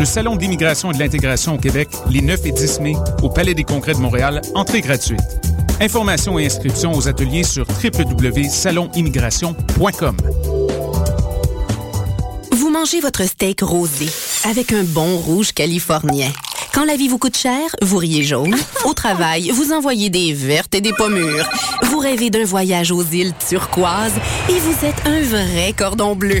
Le Salon d'immigration et de l'intégration au Québec, les 9 et 10 mai, au Palais des Congrès de Montréal, entrée gratuite. Informations et inscriptions aux ateliers sur www.salonimmigration.com. Vous mangez votre steak rosé avec un bon rouge californien. Quand la vie vous coûte cher, vous riez jaune. Au travail, vous envoyez des vertes et des pommures. Vous rêvez d'un voyage aux îles turquoises et vous êtes un vrai cordon bleu.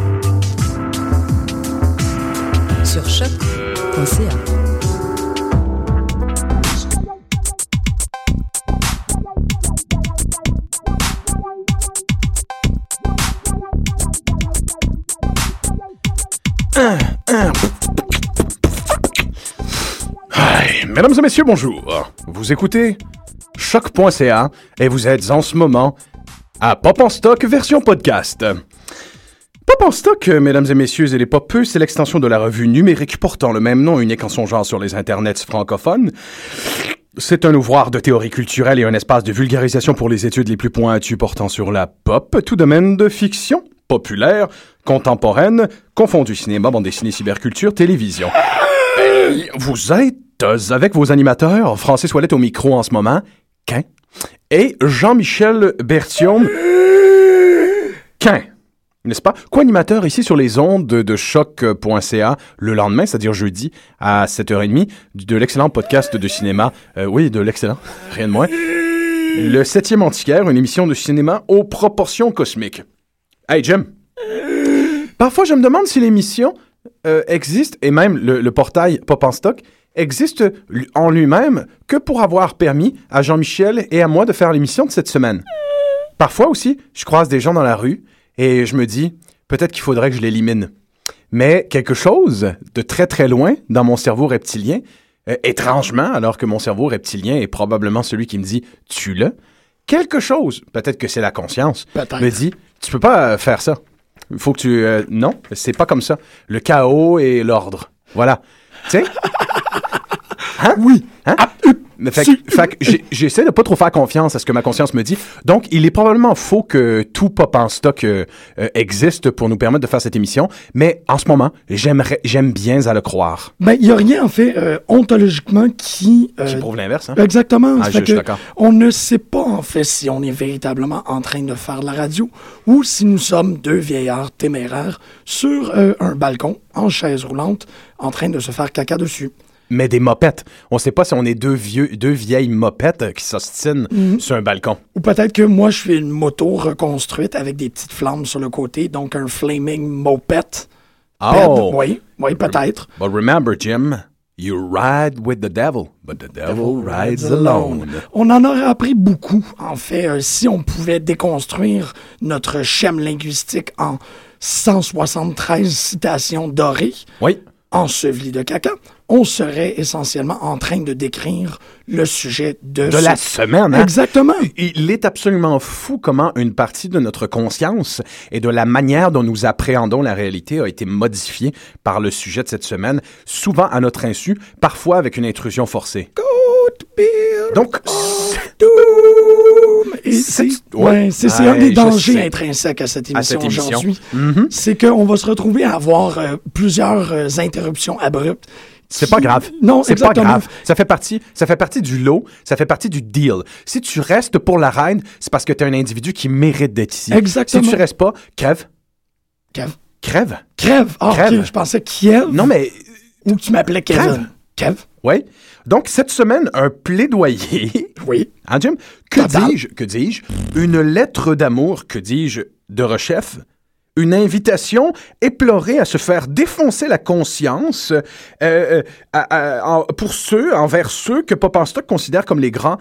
Sur choc.ca. Mesdames et messieurs, bonjour. Vous écoutez choc.ca et vous êtes en ce moment à Pop en stock version podcast. Pop en stock, euh, mesdames et messieurs, et les popeux, c'est l'extension de la revue numérique portant le même nom, unique en son genre sur les internets francophones. C'est un ouvroir de théorie culturelle et un espace de vulgarisation pour les études les plus pointues portant sur la pop, tout domaine de fiction, populaire, contemporaine, confondu cinéma, bande dessinée, cyberculture, télévision. Vous êtes avec vos animateurs, Francis Ouellet au micro en ce moment, Quin, et Jean-Michel Bertium, Quin. N'est-ce pas? Co-animateur ici sur les ondes de, choc.ca le lendemain, c'est-à-dire jeudi à 7h30, de l'excellent podcast de cinéma. euh, oui, de l'excellent, rien de moins. Le septième antiquaire, une émission de cinéma aux proportions cosmiques. Hey, Jim. Parfois, je me demande si l'émission euh, existe, et même le, le portail Pop en stock, existe en lui-même que pour avoir permis à Jean-Michel et à moi de faire l'émission de cette semaine. Parfois aussi, je croise des gens dans la rue et je me dis, peut-être qu'il faudrait que je l'élimine. Mais quelque chose de très très loin dans mon cerveau reptilien, euh, étrangement, alors que mon cerveau reptilien est probablement celui qui me dit, tue-le, quelque chose, peut-être que c'est la conscience, me dit, tu peux pas euh, faire ça. Il faut que tu... euh, non, c'est pas comme ça. Le chaos et l'ordre. Voilà. Tu sais? Hein? Oui. Hein? Mais fait, j'essaie de pas trop faire confiance à ce que ma conscience me dit. Donc, il est probablement faux que tout pop en stock euh, euh, existe pour nous permettre de faire cette émission. Mais en ce moment, j'aimerais, j'aime bien à le croire. Ben, il n'y a rien, en fait, euh, ontologiquement qui... Qui prouve l'inverse, hein? Exactement. Ah, fait je que on ne sait pas, en fait, si on est véritablement en train de faire de la radio ou si nous sommes deux vieillards téméraires sur un balcon, en chaise roulante, en train de se faire caca dessus. Mais des mopettes. On sait pas si on est deux vieux, deux vieilles mopettes qui s'ostinent Mhm. sur un balcon. Ou peut-être que moi, je suis une moto reconstruite avec des petites flammes sur le côté, donc un flaming moped. Oh! Oui, oui, peut-être. But remember, Jim, you ride with the devil, but the devil rides alone. On en aurait appris beaucoup, en fait, euh, si on pouvait déconstruire notre schème linguistique en 173 citations dorées, Oui. ensevelies de caca, on serait essentiellement en train de décrire le sujet de, De ce- la semaine, hein? Exactement. Il est absolument fou comment une partie de notre conscience et de la manière dont nous appréhendons la réalité a été modifiée par le sujet de cette semaine, souvent à notre insu, parfois avec une intrusion forcée. Donc. Et C'est- ouais. ouais, un des dangers intrinsèques à cette émission, émission. aujourd'hui. Mhm. C'est qu'on va se retrouver à avoir euh, plusieurs euh, interruptions abruptes. C'est pas grave. Non, c'est pas grave. Ça fait partie, ça fait partie du lot, ça fait partie du deal. Si tu restes pour la reine, c'est parce que tu es un individu qui mérite d'être ici. Exactement. Si tu restes pas, crève, Kev. crève. Crève. Ah, Crève. je pensais Kiev. Non mais Ou tu m'appelais Kevin. Kev. Oui. Donc, cette semaine, un plaidoyer. Oui. Hein, Jim? Que dis-je? Que dis-je? Une lettre d'amour, que dis-je, de rechef? Une invitation éplorée à se faire défoncer la conscience euh, euh, à- à- en- pour ceux, envers ceux que Pop Stock considère comme les grands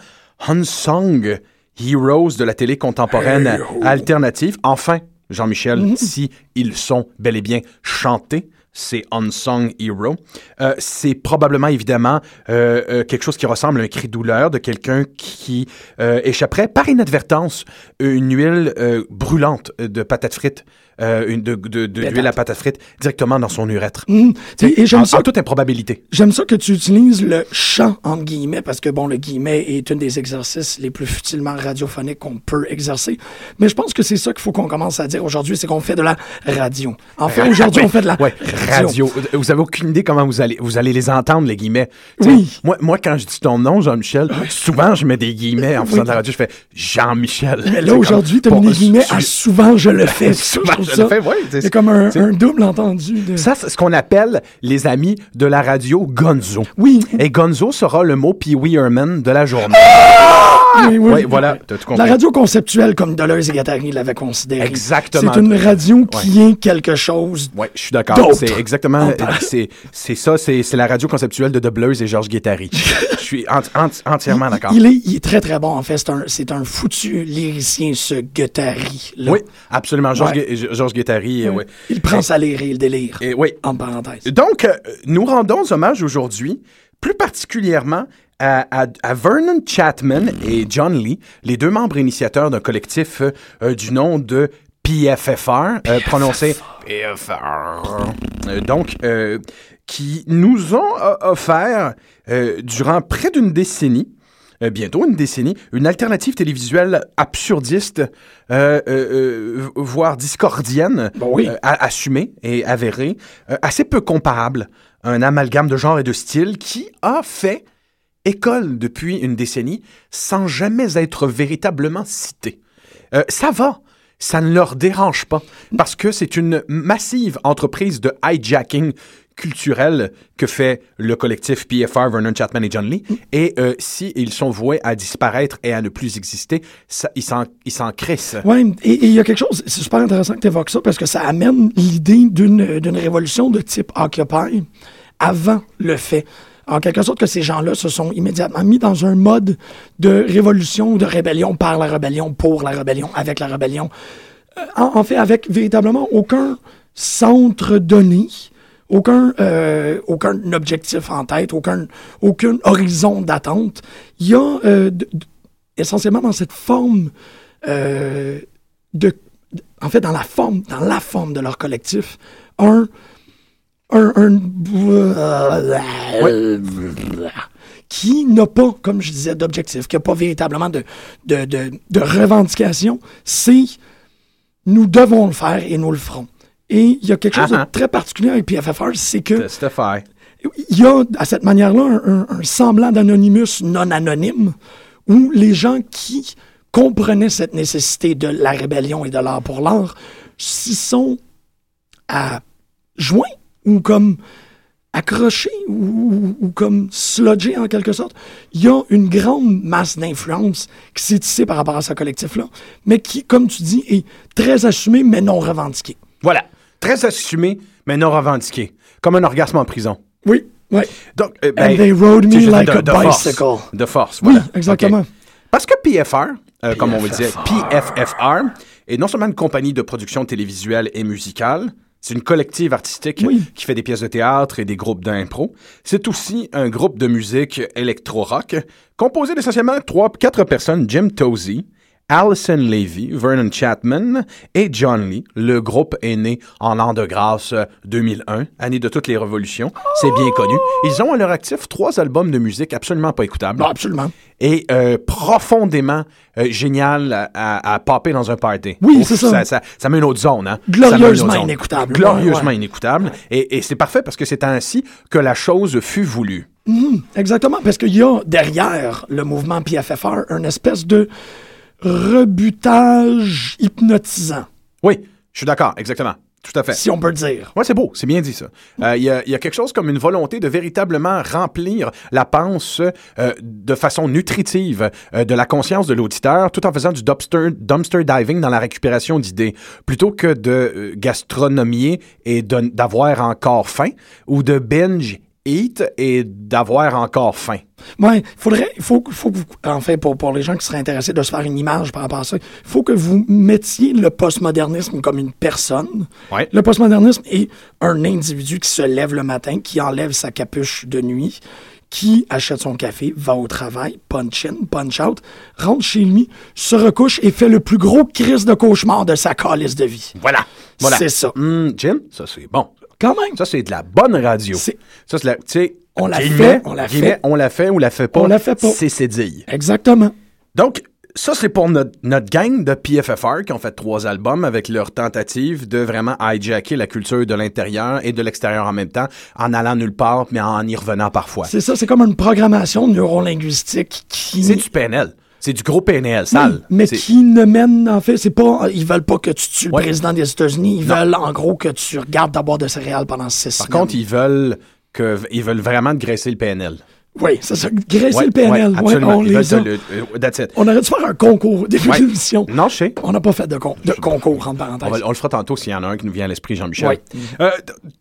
unsung heroes de la télé contemporaine Hey, oh. alternative. Enfin, Jean-Michel, Mhm. si ils sont bel et bien chantés, ces unsung heroes, euh, c'est probablement évidemment euh, euh, quelque chose qui ressemble à un cri de douleur de quelqu'un qui échapperait par inadvertance une huile brûlante de patates frites, euh, une, de, de, de l'huile à patates frites directement dans son urètre. Mhm. Et, et j'aime ça en toute improbabilité. J'aime ça que tu utilises le chant entre guillemets parce que bon le guillemet est un des exercices les plus futilement radiophoniques qu'on peut exercer. Mais je pense que c'est ça qu'il faut qu'on commence à dire aujourd'hui, c'est qu'on fait de la radio. En fait, aujourd'hui, on fait de la ouais, radio. radio. Vous avez aucune idée comment vous allez, vous allez les entendre, les guillemets. Oui. Moi, moi, quand je dis ton nom, Jean-Michel, souvent, je mets des guillemets en faisant de la radio. Je fais Jean-Michel. Mais là aujourd'hui, tu as mis des guillemets à souvent je le fais. Souvent, je ça- ouais, c'est- C'est comme un, c'est- un double entendu. De... Ça, c'est ce qu'on appelle, les amis de la radio, Gonzo. Oui. Et Gonzo sera le mot Pee Wee Herman de la journée. Oui, oui. Voilà, t'as tout compris. La radio conceptuelle, comme Deleuze et Guattari l'avaient considéré. Exactement. C'est une radio qui est quelque chose. Oui, je suis d'accord. C'est exactement. En euh. C'est ça, c'est la radio conceptuelle de Debleuse et Georges Guettari. Je suis enti- enti- entièrement d'accord. Il est, il est très, très bon, en fait. C'est un, foutu lyricien, ce Guattari. là. Oui, absolument. Georges Ouais. Georges Guettari, euh, oui. Il prend sa lyre et il délire. Et oui. En parenthèse. Donc, euh, nous rendons hommage aujourd'hui, plus particulièrement à, à- à Vernon Chapman et John Lee, les deux membres initiateurs d'un collectif euh, euh, du nom de PFFR, euh, prononcé PFR. Euh, donc, qui nous ont offert, durant près d'une décennie, bientôt une décennie, une alternative télévisuelle absurdiste, euh, euh, euh, voire discordienne, Bon, oui. euh, a- assumée et avérée, assez peu comparable, un amalgame de genre et de style qui a fait école depuis une décennie sans jamais être véritablement cité. Euh, ça va. Ça ne leur dérange pas parce que c'est une massive entreprise de hijacking culturel que fait le collectif PFR, Vernon Chapman et John Lee. Et euh, si sont voués à disparaître et à ne plus exister, ils s'en crissent. Ouais, et il y a quelque chose, c'est super intéressant que tu évoques ça parce que ça amène l'idée d'une révolution de type Occupy avant le fait. En quelque sorte que ces gens-là se sont immédiatement mis dans un mode de révolution ou de rébellion par la rébellion, pour la rébellion, avec la rébellion. Euh, En, fait, avec véritablement aucun centre donné, aucun, euh, aucun objectif en tête, aucun, aucun horizon d'attente. Il y a euh, essentiellement dans cette forme de- en fait, dans la forme, dans la forme de leur collectif, un, un, un- qui n'a pas, comme je disais, d'objectif, qui n'a pas véritablement de, de, de, de revendication, c'est nous devons le faire et nous le ferons. Et il y a quelque chose Ah, de très particulier avec PFFR, c'est que Testify. il y a à cette manière-là un, un- un semblant d'anonymous non anonyme où les gens qui comprenaient cette nécessité de la rébellion et de l'art pour l'art s'y sont à joints ou comme accrochés ou, ou- ou comme slodgés en quelque sorte. Il y a une grande masse d'influence qui s'est tissée par rapport à ce collectif-là, mais qui, comme tu dis, est très assumée mais non revendiquée. Voilà. Très assumé, mais non revendiqué. Comme un orgasme en prison. Oui, oui. Donc, euh, And they rode me like a de force. bicycle. De force, Oui, voilà. exactement. OK. Parce que PFR, euh, comme on va dire, PFFR, est non seulement une compagnie de production télévisuelle et musicale, c'est une collective artistique Oui. qui fait des pièces de théâtre et des groupes d'impro. C'est aussi un groupe de musique électro-rock composé d'essentiellement trois, quatre personnes, Jim Tozy, Allison Levy, Vernon Chapman et John Lee. Le groupe est né en l'an de grâce euh, 2001, année de toutes les révolutions. C'est bien connu. Ils ont à leur actif trois albums de musique absolument pas écoutables Non, absolument. et euh, profondément euh, génial à, à, à popper dans un party. Oui, c'est ça. ça. Ça, ça met une autre zone. Hein? Glorieusement zone. inécoutable. Glorieusement Ouais, inécoutable. Et, et c'est parfait parce que c'est ainsi que la chose fut voulue. Exactement, parce qu'il y a derrière le mouvement PFFR une espèce de rebutage hypnotisant. Oui, je suis d'accord, exactement. Tout à fait. si on peut le dire. Ouais, c'est beau, c'est bien dit ça. Euh, Il y, a, il y a quelque chose comme une volonté de véritablement remplir la panse euh, de façon nutritive euh, de la conscience de l'auditeur, tout en faisant du dumpster, dumpster diving dans la récupération d'idées, plutôt que de euh, gastronomier et d'avoir encore faim, ou de binge eat et d'avoir encore faim. Ouais, faudrait, il faut, faut que vous, en fait, pour, pour les gens qui seraient intéressés de se faire une image par rapport à ça, il faut que vous mettiez le postmodernisme comme une personne. Ouais. Le postmodernisme est un individu qui se lève le matin, qui enlève sa capuche de nuit, qui achète son café, va au travail, punch in, punch out, rentre chez lui, se recouche et fait le plus gros crise de cauchemar de sa calice de vie. Voilà. voilà. C'est ça. Hum, Jim, ça c'est bon. Quand même. Ça, c'est de la bonne radio. C'est- Ça, c'est la. Tu sais, On l'a fait, on l'a fait. On l'a fait ou l'a fait pas. On l'a fait pas. C'est Cédille. Exactement. Donc, ça, c'est pour notre, notre gang de PFFR qui ont fait trois albums avec leur tentative de vraiment hijacker la culture de l'intérieur et de l'extérieur en même temps, en allant nulle part, mais en y revenant parfois. C'est ça, c'est comme une programmation neurolinguistique qui. C'est du PNL. C'est du gros PNL, sale. mais qui ne mène, en fait, c'est pas, ils veulent pas que tu tues Ouais. le président des États-Unis, ils Non. veulent, en gros, que tu regardes ta boîte de céréales pendant six Par semaines. contre, ils veulent que, ils veulent vraiment graisser le PNL. Oui, c'est ça. Graisser Ouais, le PNL, ouais, ouais, absolument. on les a. le- euh, that's it. On aurait dû faire un concours au début de l'émission. Non, je sais. On n'a pas fait de, con- de concours, entre parenthèses. On, va- on le fera tantôt s'il y en a un qui nous vient à l'esprit, Jean-Michel. Euh,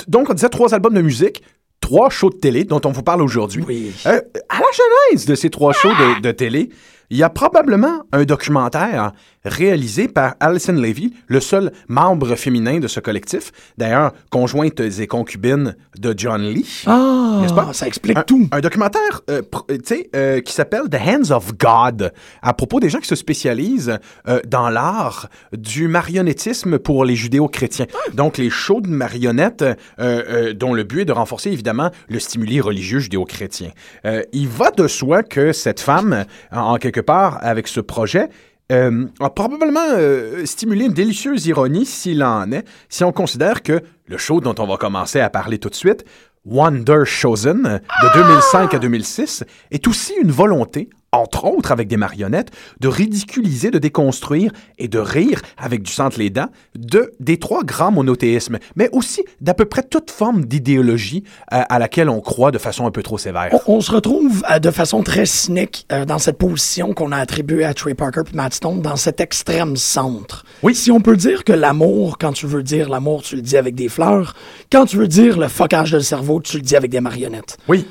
donc, on disait trois albums de musique, trois shows de télé dont on vous parle aujourd'hui. Oui. Euh, à la genèse de ces trois shows de, de télé, il y a probablement un documentaire réalisé par Alison Levy, le seul membre féminin de ce collectif, d'ailleurs conjointe et concubine de John Lee. Ah, N'est-ce pas? ça explique un, tout. Un documentaire, euh, euh, tu sais, euh, qui s'appelle The Hands of God, à propos des gens qui se spécialisent euh, dans l'art du marionnettisme pour les judéo-chrétiens. Donc, les shows de marionnettes, euh, dont le but est de renforcer, évidemment, le stimuli religieux judéo-chrétien. Il va de soi que cette femme, en, en quelque part, avec ce projet, euh, a probablement euh, stimulé une délicieuse ironie, s'il en est, si on considère que le show dont on va commencer à parler tout de suite, Wonder Chosen, de 2005 à 2006, est aussi une volonté, entre autres avec des marionnettes, de ridiculiser, de déconstruire et de rire avec du centre les dents de, des trois grands monothéismes, mais aussi d'à peu près toute forme d'idéologie euh, à laquelle on croit de façon un peu trop sévère. On, on se retrouve euh, de façon très cynique euh, dans cette position qu'on a attribuée à Trey Parker et Matt Stone, dans cet extrême centre. Oui. Si on peut dire que l'amour, quand tu veux dire l'amour, tu le dis avec des fleurs. Quand tu veux dire le focage de cerveau, tu le dis avec des marionnettes. Oui.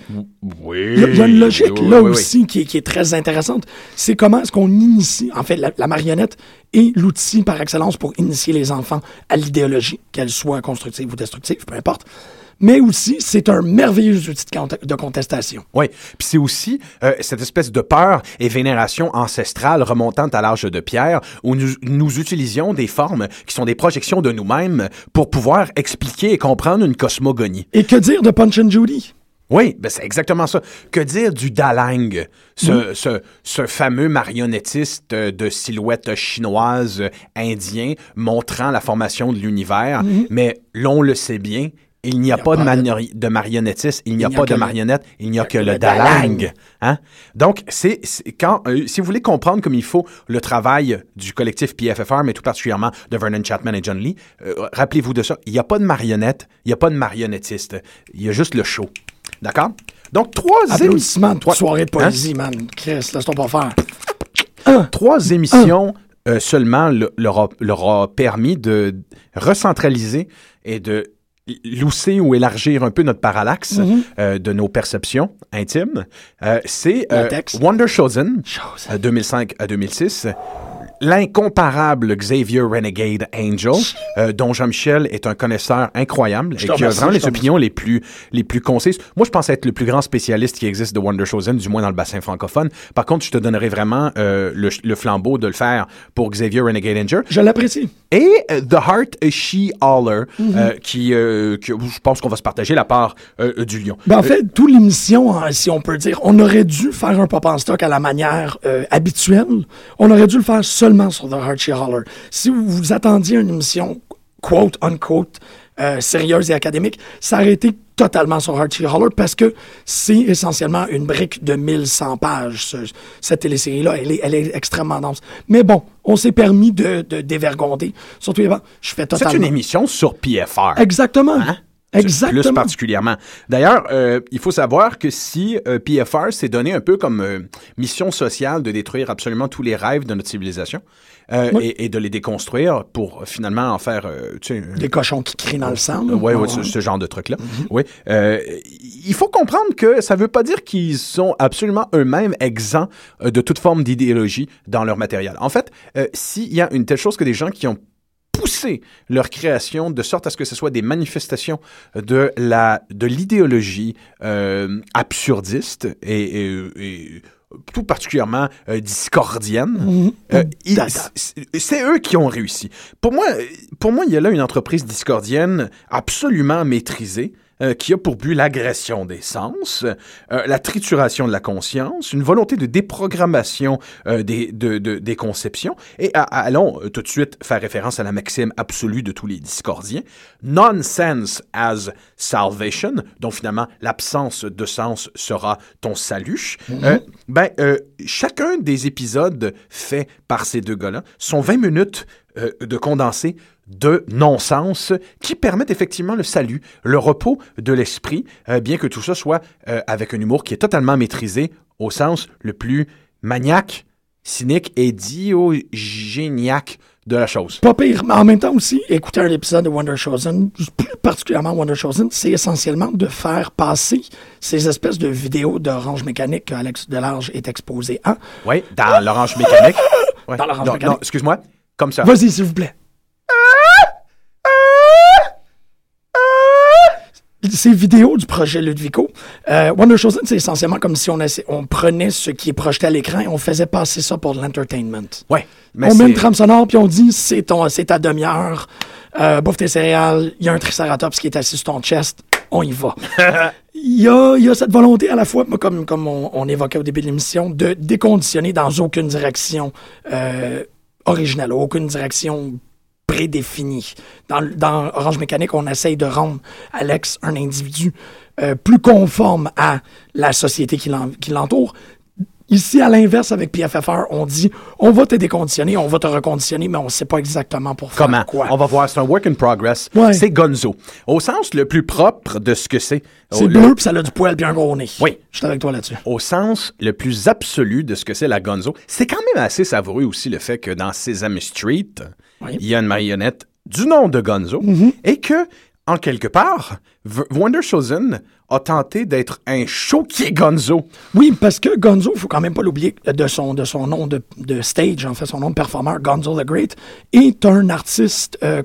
Oui. Il y, a- une logique Oui, là oui, oui. aussi Qui, qui est très intéressante. C'est comment est-ce qu'on initie, en fait, la, la marionnette est l'outil par excellence pour initier les enfants à l'idéologie, qu'elle soit constructive ou destructive, peu importe. Mais aussi, c'est un merveilleux outil de contestation. Oui, puis c'est aussi euh, cette espèce de peur et vénération ancestrale remontant à l'âge de pierre où nous, nous utilisions des formes qui sont des projections de nous-mêmes pour pouvoir expliquer et comprendre une cosmogonie. Et que dire de Punch and Judy? Oui, ben c'est exactement ça. Que dire du Dalang, ce, ce, ce fameux marionnettiste euh, de silhouette chinoise euh, indien montrant la formation de l'univers, mais l'on le sait bien, il n'y a, pas, de, pas de- mari- de marionnettiste, il n'y a pas de le- marionnette, il n'y a que le le Dalang. Dalang. Hein? Donc, c'est- quand euh, si vous voulez comprendre comme il faut le travail du collectif PFFR, mais tout particulièrement de Vernon Chapman et John Lee, euh, rappelez-vous de ça. Il n'y a pas de marionnette, il n'y a pas de marionnettiste. Il y a juste le show. D'accord? Donc, trois de Trois- soirée de Hein? poésie, man. Chris, laisse-toi pas faire. trois émissions euh, seulement le- leur, a, leur a permis de recentraliser et de lousser ou élargir un peu notre parallaxe euh, de nos perceptions intimes. Euh, C'est. Wonder Chosen, Chosen. euh, 2005 à 2006. L'incomparable Xavier Renegade Angel, euh, dont Jean-Michel est un connaisseur incroyable et qui a vraiment les opinions les plus, les plus concises. Moi, je pense être le plus grand spécialiste qui existe de Wonder Chosen, du moins dans le bassin francophone. Par contre, je te donnerai vraiment euh, le, le flambeau de le faire pour Xavier Renegade Angel. Je l'apprécie. Et euh, The Heart She Holler, euh, qui, euh, je pense qu'on va se partager la part du lion. Ben, en fait, toute l'émission, hein, si on peut dire, on aurait dû faire un pop en stock à la manière habituelle. On aurait dû le faire seulement sur The Archie Holler. Si vous vous attendiez à une émission, quote, unquote, euh, sérieuse et académique, été totalement sur Archie Holler parce que c'est essentiellement une brique de 1100 pages. ce- cette télésérie-là, elle est, elle est extrêmement dense. Mais bon, on s'est permis de, de dévergonder. Surtout, je fais C'est totalement... une émission sur PFR. Exactement. Hein? Exactement. Plus particulièrement. D'ailleurs, euh, il faut savoir que si euh, PFR s'est donné un peu comme euh, mission sociale de détruire absolument tous les rêves de notre civilisation euh, Oui. et, et de les déconstruire pour euh, finalement en faire, euh, tu sais, Des cochons qui crient dans le sang. oui, Ouais, ce, genre de truc-là. Oui. Euh, il faut comprendre que ça ne veut pas dire qu'ils sont absolument eux-mêmes exempts de toute forme d'idéologie dans leur matériel. En fait, s'il y a une telle chose que des gens qui ont poussé leur création de sorte à ce que ce soit des manifestations de la de l'idéologie euh, absurdiste et, et- et tout particulièrement euh, discordienne. Euh, Dada. c'est c'est eux qui ont réussi. Pour moi, pour moi, il y a là une entreprise discordienne absolument maîtrisée. Euh, qui a pour but l'agression des sens, euh, la trituration de la conscience, une volonté de déprogrammation euh, des, de- de- des conceptions. Et à- allons tout de suite faire référence à la maxime absolue de tous les discordiens. Nonsense as salvation, donc finalement l'absence de sens sera ton salut. Euh, ben, chacun des épisodes faits par ces deux gars-là sont 20 minutes de condensé de non-sens qui permettent effectivement le salut, le repos de l'esprit, euh, bien que tout ça soit euh, avec un humour qui est totalement maîtrisé au sens le plus maniaque, cynique et diogéniaque de la chose. Pas pire, mais en même temps aussi, écouter un épisode de Wonder Chosen, plus particulièrement Wonder Chosen, c'est essentiellement de faire passer ces espèces de vidéos d'orange mécanique que Alex Delarge est exposé à. Oui, dans l'orange mécanique. Ouais. Dans l'orange mécanique. non, excuse-moi, comme ça. Vas-y, s'il vous plaît. Ces vidéos du projet Ludvico, euh, Wonder Chosen, c'est essentiellement comme si on, essa- on prenait ce qui est projeté à l'écran et on faisait passer ça pour de l'entertainment. Ouais, mais on met une trame sonore puis on dit c'est ton c'est ta demi-heure, euh, bouffe tes céréales, il y a un triceratops qui est assis sur ton chest, on y va. Il y a, il y a cette volonté à la fois, comme, comme on, on évoquait au début de l'émission, de déconditionner dans aucune direction euh, originale, aucune direction prédéfinie. Dans, dans Orange Mécanique, on essaye de rendre Alex un individu euh, plus conforme à la société qui l'en- qui l'entoure. Ici, à l'inverse, avec PFFR, on dit on va te déconditionner, on va te reconditionner, mais on ne sait pas exactement pour faire Comment? quoi. On va voir, c'est un work in progress. Ouais. C'est Gonzo. Au sens le plus propre de ce que c'est. C'est Au- bleu, puis ça a du poil bien gros nez. Oui. Je suis avec toi là-dessus. au sens le plus absolu de ce que c'est la Gonzo, c'est quand même assez savoureux aussi le fait que dans Sesame Street, Oui. il y a une marionnette du nom de Gonzo et que, en quelque part, Wonder Chosen a tenté d'être un show qui est Gonzo. Oui, parce que Gonzo, il faut quand même pas l'oublier de son, de son nom de, de stage, en fait, son nom de performeur, Gonzo the Great, est un artiste. euh,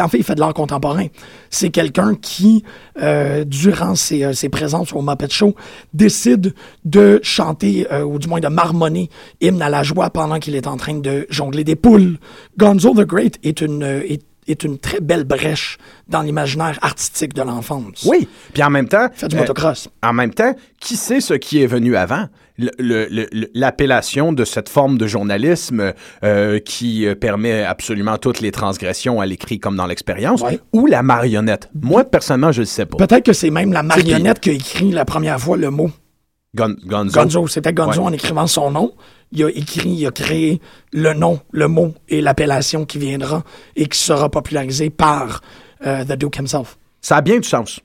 en fait, il fait de l'art contemporain. C'est quelqu'un qui, euh, durant ses, euh, ses présences au Muppet Show, décide de chanter, euh, ou du moins de marmonner hymne à la joie pendant qu'il est en train de jongler des poules. Gonzo the Great est une, euh, est une très belle brèche dans l'imaginaire artistique de l'enfance. Oui. Puis en même temps. Fait du euh, motocross. En même temps, qui sait ce qui est venu avant? L'appellation de cette forme de journalisme euh, qui euh, permet absolument toutes les transgressions à l'écrit comme dans l'expérience, Ouais. ou la marionnette? Moi, personnellement, je ne sais pas. Peut-être que c'est même la marionnette qui a écrit la première fois le mot Gon- Gonzo. Gonzo. C'était Gonzo Ouais. en écrivant son nom. Il a écrit, il a créé le nom, le mot et l'appellation qui viendra et qui sera popularisé par euh, The Duke himself. Ça a bien du sens.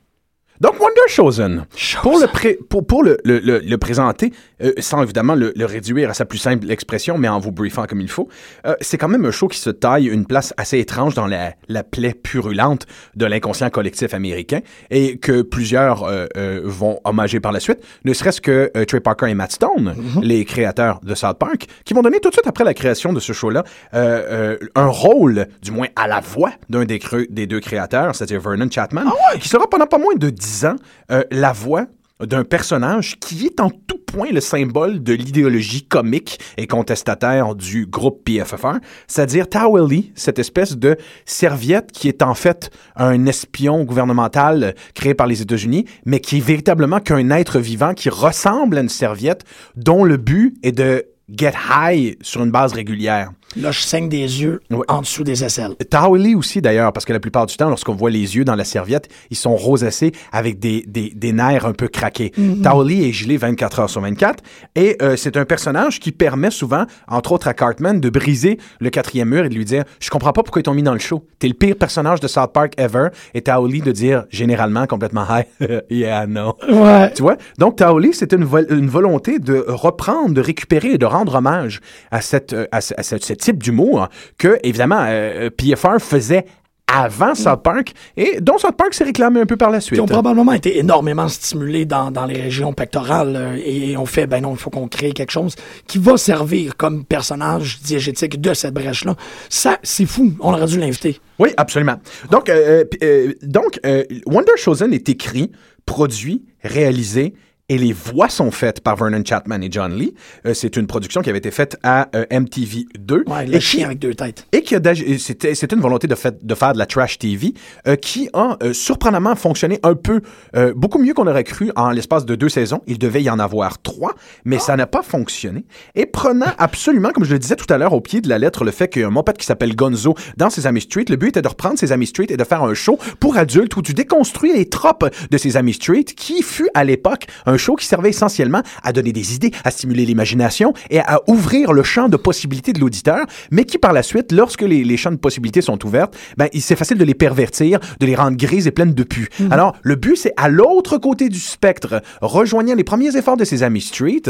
Donc, Wonder Chosen, pour le, pré- pour, pour le, le- le- le présenter, euh, sans évidemment le, le réduire à sa plus simple expression, mais en vous briefant comme il faut, euh, c'est quand même un show qui se taille une place assez étrange dans la, la plaie purulente de l'inconscient collectif américain et que plusieurs euh, euh, vont hommager par la suite, ne serait-ce que euh, Trey Parker et Matt Stone, les créateurs de South Park, qui vont donner tout de suite après la création de ce show-là euh, euh, un rôle, du moins à la voix, d'un des, des deux créateurs, c'est-à-dire Vernon Chapman, qui sera pendant pas moins de 10 ans euh, la voix d'un personnage qui est en tout point le symbole de l'idéologie comique et contestataire du groupe PFFR, c'est-à-dire Taweli, cette espèce de serviette qui est en fait un espion gouvernemental euh, créé par les États-Unis, mais qui est véritablement qu'un être vivant qui ressemble à une serviette dont le but est de get high sur une base régulière. Là, je saigne des yeux en dessous des aisselles. Taoli aussi, d'ailleurs, parce que la plupart du temps, lorsqu'on voit les yeux dans la serviette, ils sont rosacés avec des, des, des nerfs un peu craqués. Taoli est gelé 24 heures sur 24 et euh, c'est un personnage qui permet souvent, entre autres à Cartman, de briser le quatrième mur et de lui dire « Je comprends pas pourquoi ils t'ont mis dans le show. T'es le pire personnage de South Park ever. » Et Taoli de dire, généralement, complètement « Hi, yeah, no. » Ouais. Tu vois? Donc, Taoli, c'était une, une volonté de reprendre, de récupérer et de rendre hommage à, cette, euh, à, ce, à ce- ce type d'humour que, évidemment, euh, PFR faisait avant South Park et dont South Park s'est réclamé un peu par la suite. Qui ont probablement été énormément stimulés dans, dans les régions pectorales euh, et on fait, ben non, il faut qu'on crée quelque chose qui va servir comme personnage diégétique de cette brèche-là. Ça, c'est fou. On aurait dû l'inviter. Oui, absolument. Donc, euh, euh, donc euh, Wonder Chosen est écrit, produit, réalisé et les voix sont faites par Vernon Chapman et John Lee. Euh, c'est une production qui avait été faite à euh, MTV 2. Ouais, et le qui- chien avec deux têtes. et qui et c'était c'était une volonté de, fait, de faire de la trash TV euh, qui a euh, surprenamment fonctionné un peu euh, beaucoup mieux qu'on aurait cru en l'espace de deux saisons. Il devait y en avoir trois, mais ça n'a pas fonctionné. Et prenant absolument, comme je le disais tout à l'heure, au pied de la lettre, le fait qu'il y a un moped qui s'appelle Gonzo dans Sesame Street, le but était de reprendre Sesame Street et de faire un show pour adultes où tu déconstruis les tropes de Sesame Street, qui fut à l'époque un show qui servait essentiellement à donner des idées, à stimuler l'imagination et à ouvrir le champ de possibilités de l'auditeur, mais qui par la suite, lorsque les, les champs de possibilités sont ouvertes, ben, c'est facile de les pervertir, de les rendre grises et pleines de pu. Alors, le but, c'est à l'autre côté du spectre, rejoignant les premiers efforts de Sesame Street,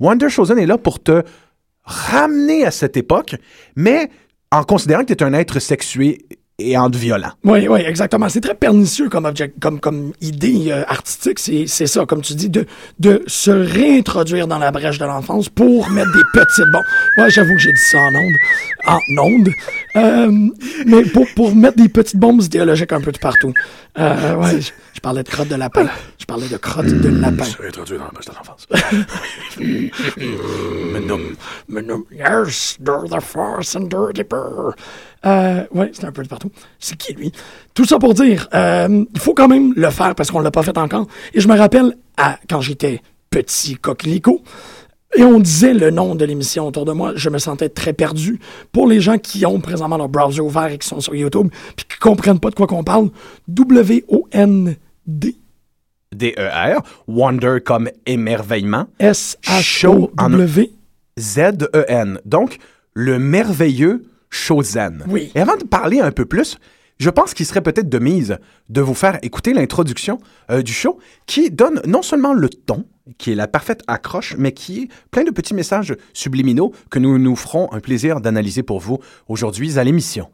Wonder Chosen est là pour te ramener à cette époque, mais en considérant que tu es un être sexué et en violent. Oui, oui, exactement. C'est très pernicieux comme, object, comme, comme idée euh, artistique. C'est, c'est ça, comme tu dis, de, de se réintroduire dans la brèche de l'enfance pour mettre des petites bombes. Ouais, j'avoue que j'ai dit ça en onde. En onde. Euh, mais pour, pour mettre des petites bombes idéologiques un peu de partout. Euh, ouais, je, je parlais de crotte de lapin. Je parlais de crotte de lapin. Introduit dans la brèche de l'enfance. Mais non, yes, they're the force and deeper. Euh, ouais, c'est un peu de partout. C'est qui, lui? Tout ça pour dire, euh, il faut quand même le faire parce qu'on l'a pas fait encore. Et je me rappelle, à, quand j'étais petit coquelicot, et on disait le nom de l'émission autour de moi, je me sentais très perdu. Pour les gens qui ont présentement leur browser ouvert et qui sont sur YouTube, puis qui comprennent pas de quoi qu'on parle, W-O-N-D. D-E-R, Wonder comme émerveillement, S-H-O-W. Z-E-N. Donc, le merveilleux Chosen. Oui. Et avant de parler un peu plus, je pense qu'il serait peut-être de mise de vous faire écouter l'introduction euh, du show qui donne non seulement le ton, qui est la parfaite accroche, mais qui est plein de petits messages subliminaux que nous nous ferons un plaisir d'analyser pour vous aujourd'hui à l'émission.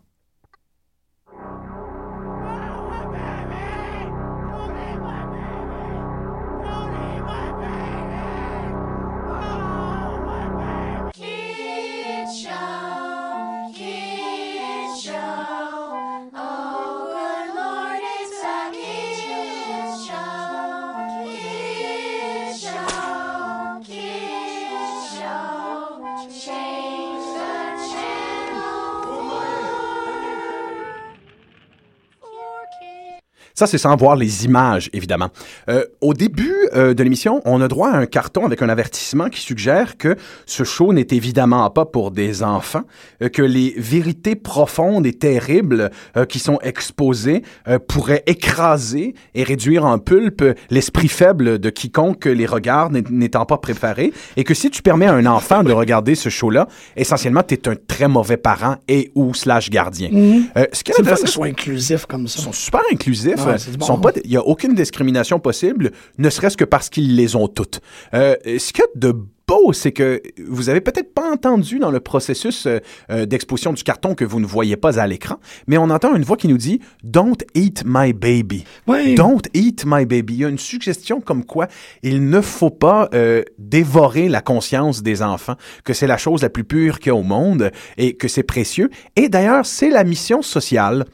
Ça, c'est sans voir les images, évidemment. Euh, au début euh, de l'émission, on a droit à un carton avec un avertissement qui suggère que ce show n'est évidemment pas pour des enfants, euh, que les vérités profondes et terribles qui sont exposées pourraient écraser et réduire en pulpe l'esprit faible de quiconque les regarde n'é- n'étant pas préparé, et que si tu permets à un enfant de regarder ce show-là, essentiellement, tu es un très mauvais parent et ou slash gardien. Euh, ce qui est fait intéressant, que ce soit inclusif comme ça. ils sont super inclusifs. Ouais, bon. Sont pas, il n'y a aucune discrimination possible, ne serait-ce que parce qu'ils les ont toutes. Euh, ce qu'il y a de beau, c'est que vous avez peut-être pas entendu dans le processus euh, euh, d'exposition du carton que vous ne voyez pas à l'écran, mais on entend une voix qui nous dit Don't eat my baby. Ouais. Don't eat my baby. Il y a une suggestion comme quoi il ne faut pas euh, dévorer la conscience des enfants, que c'est la chose la plus pure qu'il y a au monde et que c'est précieux. Et d'ailleurs, c'est la mission sociale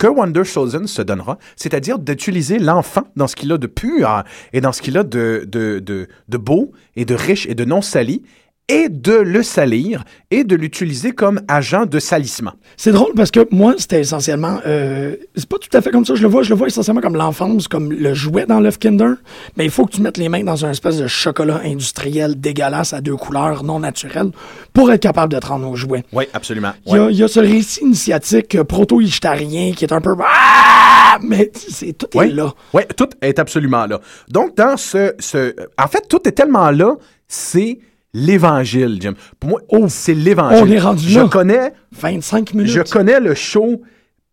que Wonder Chosen se donnera, c'est-à-dire d'utiliser l'enfant dans ce qu'il a de pur et dans ce qu'il a de, de, de, de beau et de riche et de non sali et de le salir et de l'utiliser comme agent de salissement. C'est drôle parce que moi, c'était essentiellement. euh, c'est pas tout à fait comme ça. Je le vois, je le vois essentiellement comme l'enfance, comme le jouet dans l'œuf Kinder. Mais il faut que tu mettes les mains dans un espèce de chocolat industriel dégueulasse à deux couleurs non naturelles pour être capable de te rendre au jouet. Oui, absolument. Il y, y a ce récit initiatique euh, proto-ishtarien qui est un peu. Ah! Mais c'est tout est Oui, là. ouais, tout est absolument là. Donc, dans ce, ce... En fait, tout est tellement là, c'est l'évangile, Jim. Pour moi, c'est l'évangile. Oh, on est rendu Je là. connais 25 minutes. Je connais le show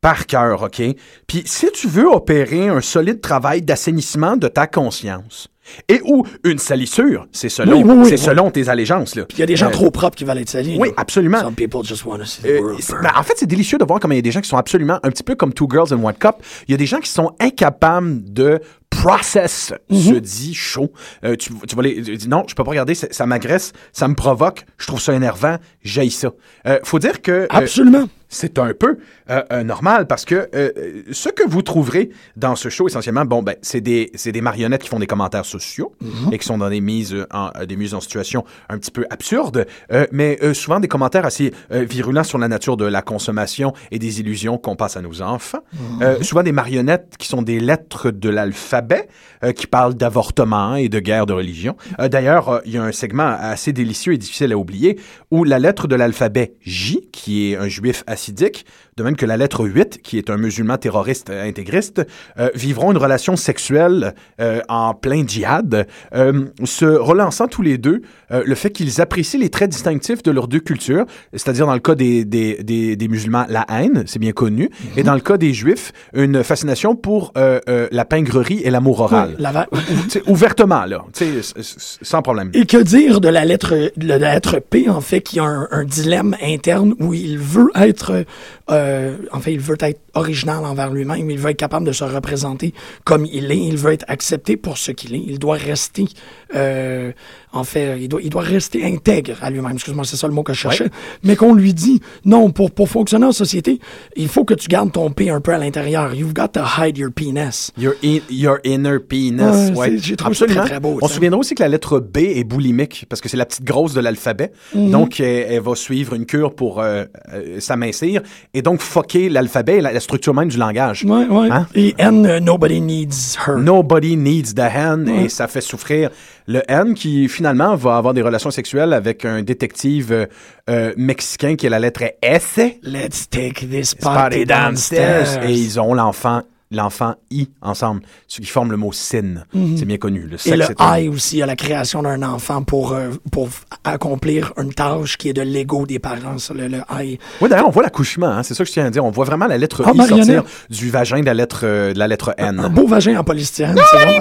par cœur, OK? Puis si tu veux opérer un solide travail d'assainissement de ta conscience, et ou une salissure, c'est selon, Oui, oui, oui, c'est selon tes allégeances, là. Il y a des gens Euh, trop propres qui veulent être salis. Oui, là. absolument. Some people just want to see the euh, world ben, en fait, c'est délicieux de voir comment il y a des gens qui sont absolument un petit peu comme Two Girls in One Cup. Il y a des gens qui sont incapables de process Mhm. ce dit chaud. Euh, tu, tu vas les tu dis non, je peux pas regarder, ça, ça m'agresse, ça me provoque, je trouve ça énervant, j'haïs ça. Euh, faut dire que euh, Absolument. C'est un peu euh, euh, normal parce que euh, ce que vous trouverez dans ce show essentiellement, bon ben c'est des des marionnettes qui font des commentaires sociaux et qui sont dans des mises en des mises en situation un petit peu absurdes, euh, mais souvent des commentaires assez virulents sur la nature de la consommation et des illusions qu'on passe à nos enfants. Euh, souvent des marionnettes qui sont des lettres de l'alphabet qui parlent d'avortement et de guerre de religion. D'ailleurs, il y a un segment assez délicieux et difficile à oublier où la lettre de l'alphabet J, qui est un juif assidique, de même que la lettre 8, qui est un musulman terroriste intégriste, euh, vivront une relation sexuelle euh, en plein djihad, euh, se relançant tous les deux le fait qu'ils apprécient les traits distinctifs de leurs deux cultures, c'est-à-dire dans le cas des, des, des, des musulmans, la haine, c'est bien connu, et dans le cas des juifs, une fascination pour la pingrerie et l'amour oral. Oui, la ouvertement, là, sans problème. Et que dire de la lettre, de la lettre P, en fait, qui a un, un dilemme interne où il veut être, euh, en fait, il veut être original envers lui-même, il veut être capable de se représenter comme il est, il veut être accepté pour ce qu'il est, il doit rester, euh, en fait, il doit, il doit rester intègre à lui-même. Excuse-moi, c'est ça le mot que je cherchais. Mais qu'on lui dit, non, pour, pour fonctionner en société, il faut que tu gardes ton P un peu à l'intérieur. You've got to hide your penis. Your, in- your inner penis. Ouais, ouais. c'est- j'ai trouvé ça Absolument. très, très beau, On se souviendra aussi que la lettre B est boulimique parce que c'est la petite grosse de l'alphabet. Donc, elle, elle va suivre une cure pour euh, euh, s'amincir et donc fucker l'alphabet et la, la structure même du langage. Ouais, ouais. Hein? Et N, euh, nobody needs her. Nobody needs the hen et ça fait souffrir le N qui finalement va avoir des relations sexuelles avec un détective euh, euh, mexicain qui est la lettre S. Let's take this Party party downstairs. Et ils ont l'enfant, l'enfant I ensemble, ce qui forme le mot sin. C'est bien connu. Le Mhm. Et sexe le est un- I aussi, à la création d'un enfant pour, euh, pour accomplir une tâche qui est de l'ego des parents, ça, le, le I. Oui, d'ailleurs, on voit l'accouchement, hein, c'est ça que je tiens à dire. On voit vraiment la lettre Ah, I marionnette. sortir du vagin de la lettre, euh, de la lettre N. Un beau vagin en polystyrène. vraiment-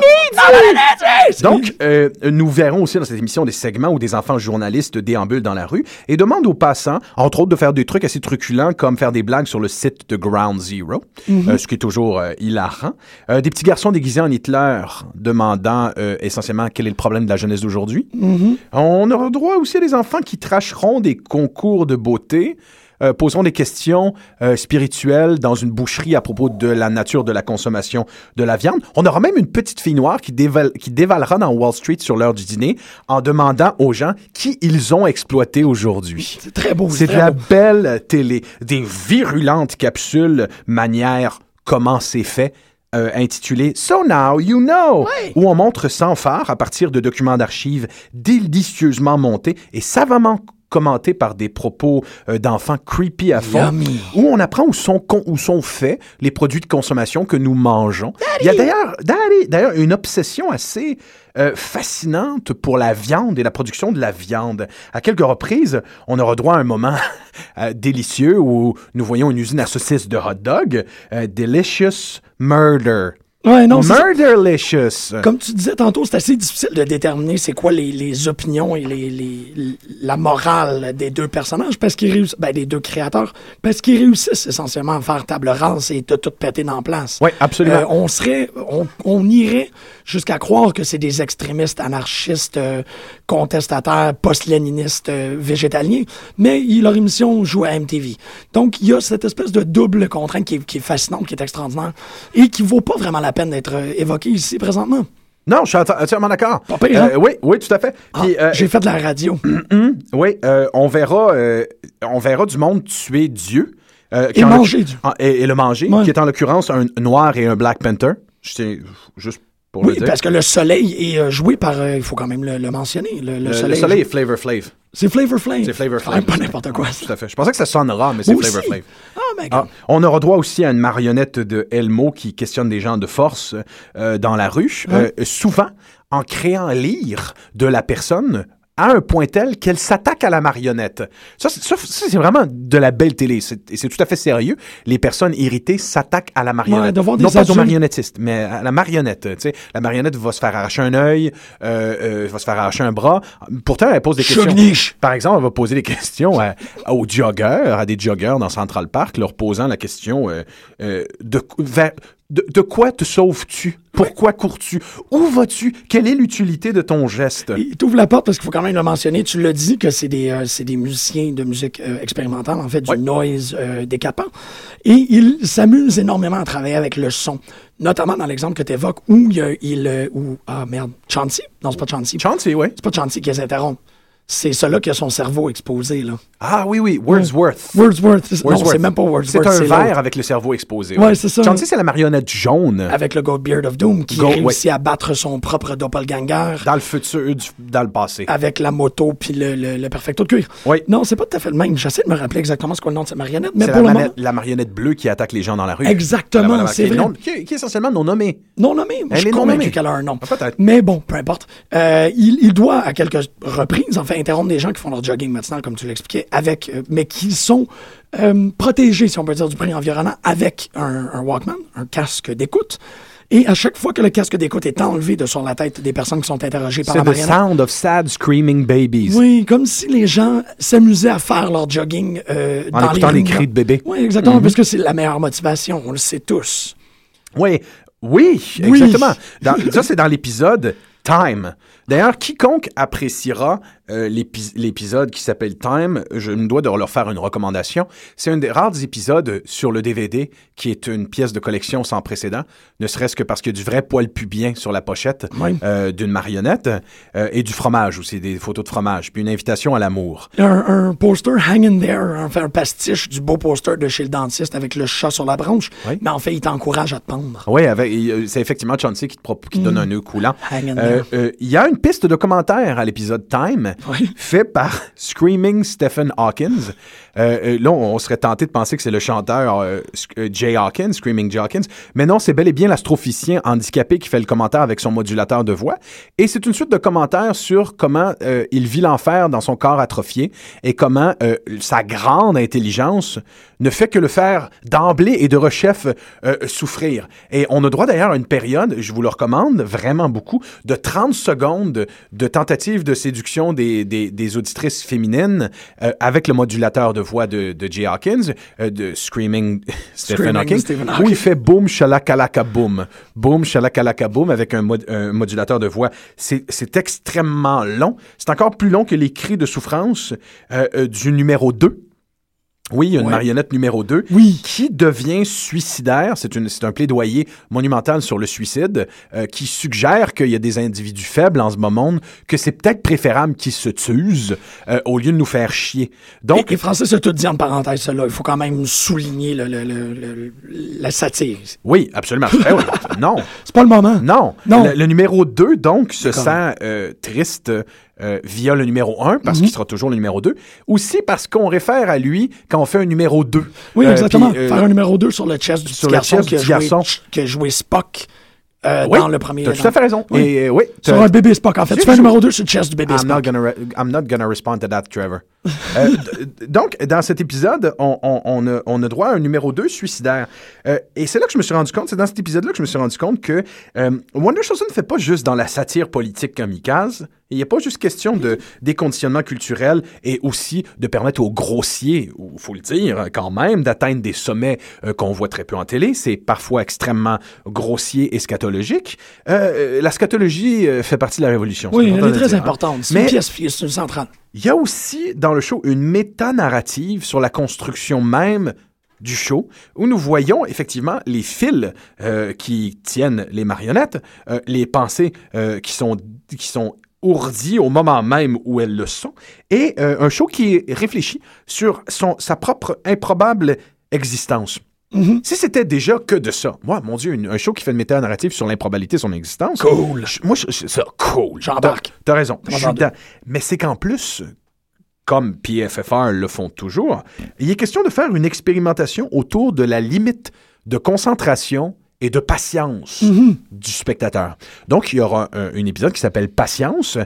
Donc, euh, nous verrons aussi dans cette émission des segments où des enfants journalistes déambulent dans la rue et demandent aux passants, entre autres, de faire des trucs assez truculents comme faire des blagues sur le site de Ground Zero, euh, ce qui est toujours euh, hilarant. Euh, des petits garçons déguisés en Hitler demandant euh, essentiellement quel est le problème de la jeunesse d'aujourd'hui. On aura droit aussi à des enfants qui tracheront des concours de beauté. euh, poseront des questions euh, spirituelles dans une boucherie à propos de la nature de la consommation de la viande. On aura même une petite fille noire qui, déval- qui dévalera dans Wall Street sur l'heure du dîner en demandant aux gens qui ils ont exploité aujourd'hui. C'est très beau. C'est de la beau. belle télé, des virulentes capsules manière comment c'est fait. euh, intitulé So Now You Know, où on montre sans phare à partir de documents d'archives délicieusement montés et savamment commentés par des propos euh, d'enfants creepy à fond, Yummy. où on apprend où sont, où sont faits les produits de consommation que nous mangeons. Il y a d'ailleurs d'ailleurs une obsession assez euh, fascinante pour la viande et la production de la viande. À quelques reprises, on aura droit à un moment euh, délicieux où nous voyons une usine à saucisses de hot dog, Delicious Murder. Ouais, non. Murderlicious. Comme tu disais tantôt, c'est assez difficile de déterminer c'est quoi les, les opinions et les, les- la morale des deux personnages, parce qu'ils réussissent, ben, des deux créateurs, parce qu'ils réussissent essentiellement à faire table rase et de tout péter dans la place. Oui, absolument. Euh, on serait, on, on irait jusqu'à croire que c'est des extrémistes anarchistes, euh, contestataires, post-léninistes, euh, végétaliens, mais il- leur émission joue à MTV. Donc, il y a cette espèce de double contrainte qui est, qui est fascinante, qui est extraordinaire, et qui vaut pas vraiment la peine d'être euh, évoquée ici présentement. Non, je suis enti- entièrement d'accord. Hein? Euh, oui, oui, tout à fait. Ah, euh, J'ai fait de la radio. oui, euh, on verra, on verra du monde tuer Dieu. qui Et en l'oc- manger Dieu. en- et, et le manger, Ouais. qui est en l'occurrence un noir et un Black Panther. Je juste pour Oui, le dire. parce que le soleil est euh, joué par, euh, il faut quand même le, le mentionner, le, le le, le soleil. soleil est Flavor Flav. C'est Flavor Flav. C'est Flavor Quand Flav. pas n'importe quoi. Tout à fait. Je pensais que ça sonnera, mais c'est Flavor. Flav. Ah, ben, Ah, on aura droit aussi à une marionnette de Elmo qui questionne des gens de force euh, dans la rue, euh, souvent en créant l'ire de la personne à un point tel qu'elle s'attaque à la marionnette. Ça, c'est- vraiment de la belle télé. C'est et c'est tout à fait sérieux. Les personnes irritées s'attaquent à la marionnette. Ouais, des non pas aux marionnettistes, mais à la marionnette. Tu sais, la marionnette va se faire arracher un œil, euh, euh, va se faire arracher un bras. Pourtant, elle pose des questions. Chugniche. Par exemple, on va poser des questions à- aux joggeurs, à des joggeurs dans Central Park, leur posant la question euh, euh, de, vers- de, de quoi te sauves-tu? Pourquoi cours-tu? Où vas-tu? Quelle est l'utilité de ton geste? Il t'ouvre la porte parce qu'il faut quand même le mentionner. Tu l'as dit que c'est des, euh, des musiciens de musique euh, expérimentale, en fait, du Ouais. noise euh, décapant. Et ils s'amusent énormément à travailler avec le son. Notamment dans l'exemple que tu évoques où il, euh, où, ah merde, Chauncey? Non, c'est pas Chauncey. Chauncey, oui. C'est pas Chauncey qui les interrompt. C'est cela qui a son cerveau exposé, là. Ah oui, oui, Wordsworth. Wordsworth. Non, Wordsworth. c'est même pas Wordsworth. C'est un verre avec le cerveau exposé. Ouais, c'est ça. Chauncey, c'est la marionnette jaune Avec le Goldbeard of Doom qui Go- réussit à battre son propre doppelganger. dans le futur, du- dans le passé. avec la moto puis le, le, le perfecto de cuir. Oui. Non, c'est pas tout à fait le même. J'essaie de me rappeler exactement ce qu'est le nom de cette marionnette, mais pour la, le moment, la marionnette bleue qui attaque les gens dans la rue. Exactement, c'est vrai. non- qui, qui est essentiellement non nommé. non nommé. Moi, Elle je est non nommée. qu'elle a un nom. Ah, peut-être. Mais bon, peu importe. Euh, il, il doit, à quelques reprises, enfin, interrompre des gens qui font leur jogging matinal, comme tu l'expliquais, avec, euh, mais qui sont euh, protégés, si on peut dire, du bruit environnant, avec un, un Walkman, un casque d'écoute. Et à chaque fois que le casque d'écoute est enlevé de sur la tête des personnes qui sont interrogées par C'est la the marionnette, sound of sad screaming babies. Oui, comme si les gens s'amusaient à faire leur jogging euh, En dans écoutant les cris de bébé. Oui, exactement, parce que c'est la meilleure motivation, on le sait tous. Oui, oui, Oui. exactement. Dans- ça, c'est dans l'épisode Time. D'ailleurs, quiconque appréciera euh, l'épi- l'épisode qui s'appelle Time, je me dois de leur faire une recommandation. C'est un des rares épisodes sur le DVD qui est une pièce de collection sans précédent, ne serait-ce que parce qu'il y a du vrai poil pubien sur la pochette Oui. euh, d'une marionnette euh, et du fromage aussi, des photos de fromage, puis une invitation à l'amour. Un, un poster hang in there, enfin, un pastiche du beau poster de chez le dentiste avec le chat sur la branche, Oui. mais en fait, il t'encourage à te pendre. Oui, c'est effectivement Chauncey qui te, qui donne un nœud coulant. Mm. Euh, euh, Il y a une piste de commentaire à l'épisode Time Fait par Screaming Stephen Hawkins. Euh, euh, là, on, serait tenté de penser que c'est le chanteur euh, Jay Hawkins, Screaming Jay Hawkins, mais non, c'est bel et bien l'astrophysicien handicapé qui fait le commentaire avec son modulateur de voix. Et c'est une suite de commentaires sur comment il vit l'enfer dans son corps atrophié et comment sa grande intelligence ne fait que le faire d'emblée et de rechef souffrir. Et on a droit d'ailleurs à une période, je vous le recommande vraiment beaucoup, de 30 secondes de, de tentative de séduction des, des, des auditrices féminines euh, avec le modulateur de voix de, de Jay Hawkins, euh, de Screaming Stephen Hawking, Stephen où il fait boom shalakalaka boom, boom shalakalaka boom avec un, mod- un modulateur de voix. C'est extrêmement long. C'est encore plus long que les cris de souffrance euh, du numéro 2. Oui, il y a une Ouais. marionnette numéro 2 Oui. qui devient suicidaire. C'est un plaidoyer monumental sur le suicide euh, qui suggère qu'il y a des individus faibles en ce moment, que c'est peut-être préférable qu'ils se tuent euh, au lieu de nous faire chier. Donc, et, et Francis a tout dit en parenthèse, cela. Il faut quand même souligner le, le- le- le- la satire. oui, absolument. Eh oui, non, C'est pas le moment. non. Non. Le, numéro 2, donc, se sent euh, triste euh, via le numéro 1, Mhm. parce qu'il sera toujours le numéro 2. Aussi parce qu'on réfère à lui quand on fait un numéro 2. Oui, Euh, exactement. puis, euh, Faire un numéro 2 sur le chest du sur petit le garçon, chest qui, a joué, garçon. qui a joué Spock euh, Oui, dans le premier. T'as tout à fait raison. Oui. Et, euh, oui, Sur un bébé Spock, en fait. Tu fais un numéro 2 sur le chest du bébé I'm not, Spock. gonna re- I'm not gonna respond to that, Trevor. Euh, donc, dans cet épisode, on, on- on a, on a droit à un numéro 2 suicidaire. Euh, et c'est là que je me suis rendu compte, c'est dans cet épisode-là que je me suis rendu compte que euh, Wonder Shows ne fait pas juste dans la satire politique kamikaze. Il n'y a pas juste question de déconditionnement culturel et aussi de permettre aux grossiers, il faut le dire quand même, d'atteindre des sommets euh, qu'on voit très peu en télé. C'est parfois extrêmement grossier et scatologique. La scatologie fait partie de la révolution. Oui, elle est très hein. importante. C'est une pièce, une centrale. Il y a aussi dans le show une méta-narrative sur la construction même du show où nous voyons effectivement les fils euh, qui tiennent les marionnettes, euh, les pensées euh, qui sont qui sont ourdies au moment même où elles le sont, et un show qui réfléchit sur son, sa propre improbable existence. Si c'était déjà que de ça, moi, mon Dieu, une- un show qui fait une méta-narrative sur l'improbabilité de son existence. Cool. je- moi, je- ça, cool. J'embarque. T'as raison. Je suis J'embarque. dedans. Mais c'est qu'en plus, comme PFFR le font toujours, il est question de faire une expérimentation autour de la limite de concentration et de patience du spectateur. Donc, il y aura un, un épisode qui s'appelle Patience,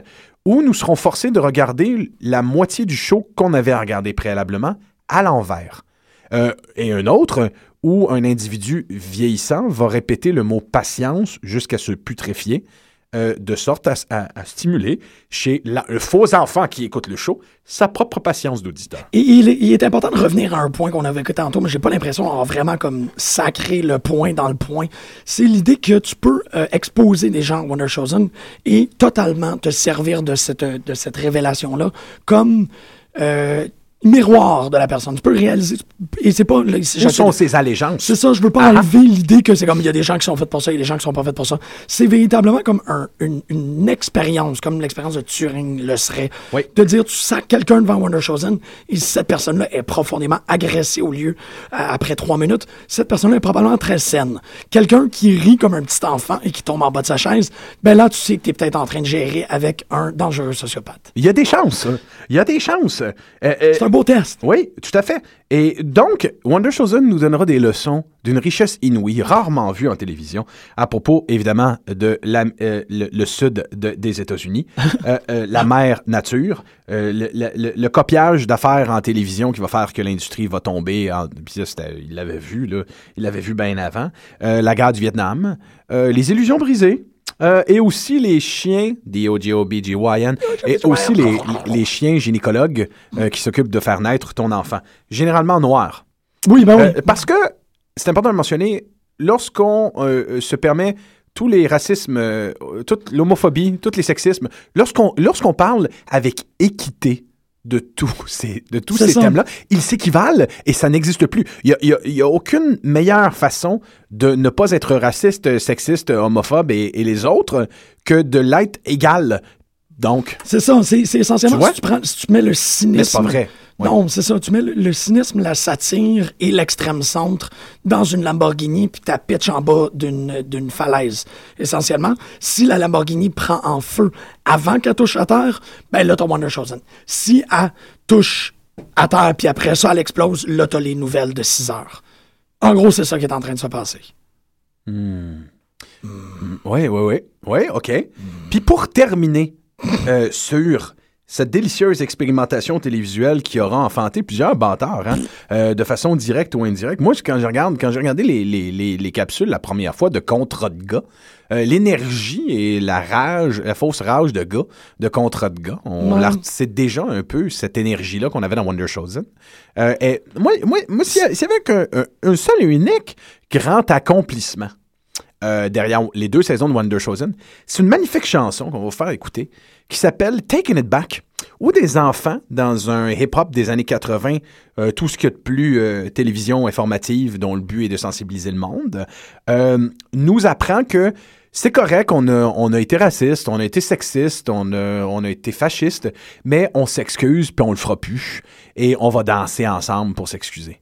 où nous serons forcés de regarder la moitié du show qu'on avait à regarder préalablement à l'envers. Euh, et un autre où un individu vieillissant va répéter le mot patience jusqu'à se putréfier, euh, de sorte à, stimuler chez la- le faux enfant qui écoute le show sa propre patience d'auditeur. Et il est, important de revenir à un point qu'on avait écouté tantôt, mais j'ai pas l'impression d'avoir vraiment comme sacré le point dans le point. C'est l'idée que tu peux euh, exposer des gens à Wonder Chosen et totalement te servir de cette, de cette révélation-là comme euh, miroir de la personne. Tu peux réaliser. Et c'est pas. Où sont ses allégeances? c'est ça, je veux pas Ah. enlever l'idée que c'est comme il y a des gens qui sont faits pour ça, il y a des gens qui sont pas faits pour ça. C'est véritablement comme un- une, une expérience, comme l'expérience de Turing le serait. Oui. De dire, tu sacs quelqu'un devant Wonder Chosen et si cette personne-là est profondément agressée au lieu euh, après trois minutes, cette personne-là est probablement très saine. Quelqu'un qui rit comme un petit enfant et qui tombe en bas de sa chaise, ben là, tu sais que tu es peut-être en train de gérer avec un dangereux sociopathe. Il y a des chances. hein. Il y a des chances. Euh, euh, beau test. Oui, tout à fait. Et donc, Wonder Chosen nous donnera des leçons d'une richesse inouïe, rarement vue en télévision, à propos, évidemment, de la- euh, le, le sud de- des États-Unis, euh, euh, la mère nature, le, le- le- le copiage d'affaires en télévision qui va faire que l'industrie va tomber. En, puis ça, il l'avait vu, là. Il l'avait vu bien avant. La guerre du Vietnam, les illusions brisées. Euh, et aussi les chiens, D-O-G-O-B-G-Y-N, et aussi les, les chiens gynécologues euh, qui s'occupent de faire naître ton enfant. Généralement noirs. Oui, ben oui. Euh, parce que, c'est important de le mentionner, lorsqu'on se permet tous les racismes, toute l'homophobie, tous les sexismes, lorsqu'on lorsqu'on parle avec équité de tous ces, de tous ces thèmes-là, ils s'équivalent et ça n'existe plus. Il n'y a aucune meilleure façon de ne pas être raciste, sexiste, homophobe et, et les autres que de l'être égal. Donc, C'est ça, c'est essentiellement Tu si tu, prends, si tu mets le cynisme. Mais c'est pas vrai. Ouais. Non, c'est ça. Tu mets le, le cynisme, la satire et l'extrême centre dans une Lamborghini puis tu pitch en bas d'une d'une falaise. Essentiellement, si la Lamborghini prend en feu avant qu'elle touche à terre, ben là, t'as Wonder Chosen. Si elle touche à terre puis après ça, elle explose, là, t'as les nouvelles de 6 heures. En gros, c'est ça qui est en train de se passer. Oui, oui, oui. Oui, OK. Puis pour terminer euh, sur cette délicieuse expérimentation télévisuelle qui aura enfanté plusieurs bâtards, hein, euh, de façon directe ou indirecte. Moi, quand je regarde, quand j'ai regardé les, les, les, les capsules la première fois de contrat de gars, euh, l'énergie et la rage, la fausse rage de gars, de contrat de gars, on Ouais. l'a- c'est déjà un peu cette énergie-là qu'on avait dans Wonder Chosen. Euh, et moi, moi, moi s'il y, avait un seul et unique grand accomplissement, euh, derrière les deux saisons de Wonder Chosen. C'est une magnifique chanson qu'on va vous faire écouter qui s'appelle Taking It Back, où des enfants dans un hip-hop des années 80, euh, tout ce qu'il y a de plus euh, télévision informative dont le but est de sensibiliser le monde, nous apprend que c'est correct, on a, on a été raciste, on a été sexiste, on a, on a été fasciste, mais on s'excuse puis on le fera plus et on va danser ensemble pour s'excuser.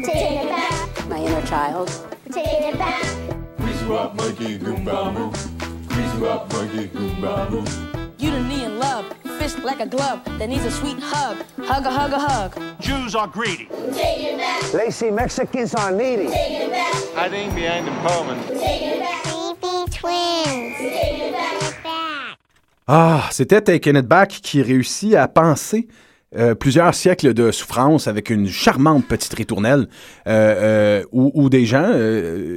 We're taking it back. My inner child. We're taking it back. Grease you up, monkey, Goomba moo. Grease you up, monkey, Goomba moo. You to me in love, fist like a glove that needs a sweet hug. Hug a hug a hug. Jews are greedy. We're it back. Lazy Mexicans are needy. Taking it back. Hiding behind the Pullman. Taking it back. Baby twins. Taking it back. Ah, c'était Taken It Back qui réussit à penser euh, plusieurs siècles de souffrance avec une charmante petite ritournelle euh, euh, où, où des gens,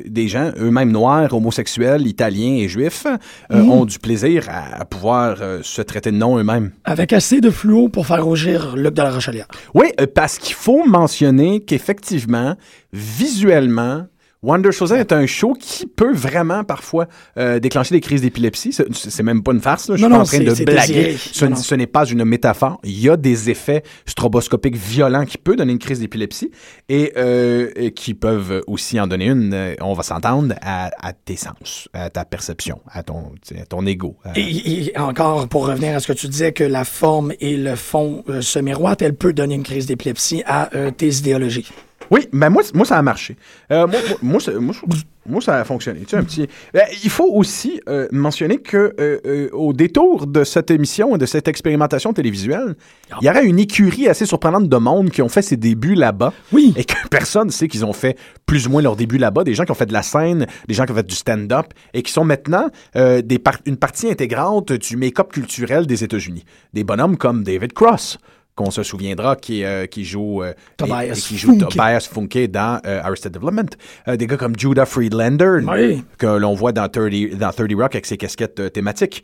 des gens eux-mêmes noirs, homosexuels, italiens et juifs Mhm. ont du plaisir à, à pouvoir se traiter de nom eux-mêmes. Avec assez de fluo pour faire rougir Luc de la Rochelière. Oui, parce qu'il faut mentionner qu'effectivement, visuellement, Wonder Chosen est un show qui peut vraiment parfois euh, déclencher des crises d'épilepsie. C'est- même pas une farce, là. je suis Non, pas non, en train de blaguer. Ce, n'est pas une métaphore. Il y a des effets stroboscopiques violents qui peuvent donner une crise d'épilepsie et, euh, qui peuvent aussi en donner une, euh, on va s'entendre, à, à tes sens, à ta perception, à ton, à ton ego. à- Et, et encore, pour revenir à ce que tu disais, que la forme et le fond euh, se miroitent, elle peut donner une crise d'épilepsie à tes idéologies. Oui, mais moi, moi ça a marché. Euh, moi, moi, moi, ça- moi, a fonctionné. Tu sais, un petit... Euh, il faut aussi euh, mentionner que euh, au détour de cette émission et de cette expérimentation télévisuelle, il y aurait une écurie assez surprenante de monde qui ont fait ses débuts là-bas. Oui. Et que personne ne sait qu'ils ont fait plus ou moins leurs débuts là-bas. Des gens qui ont fait de la scène, des gens qui ont fait du stand-up et qui sont maintenant des par- une partie intégrante du make-up culturel des États-Unis. Des bonhommes comme David Cross qu'on se souviendra, qui, euh, qui joue, euh, Tobias et- et qui joue Funke. Tobias Funke dans euh, Arrested Development. Euh, des gars comme Judah Friedlander, Oui. que l'on voit dans 30, dans 30 Rock avec ses casquettes thématiques.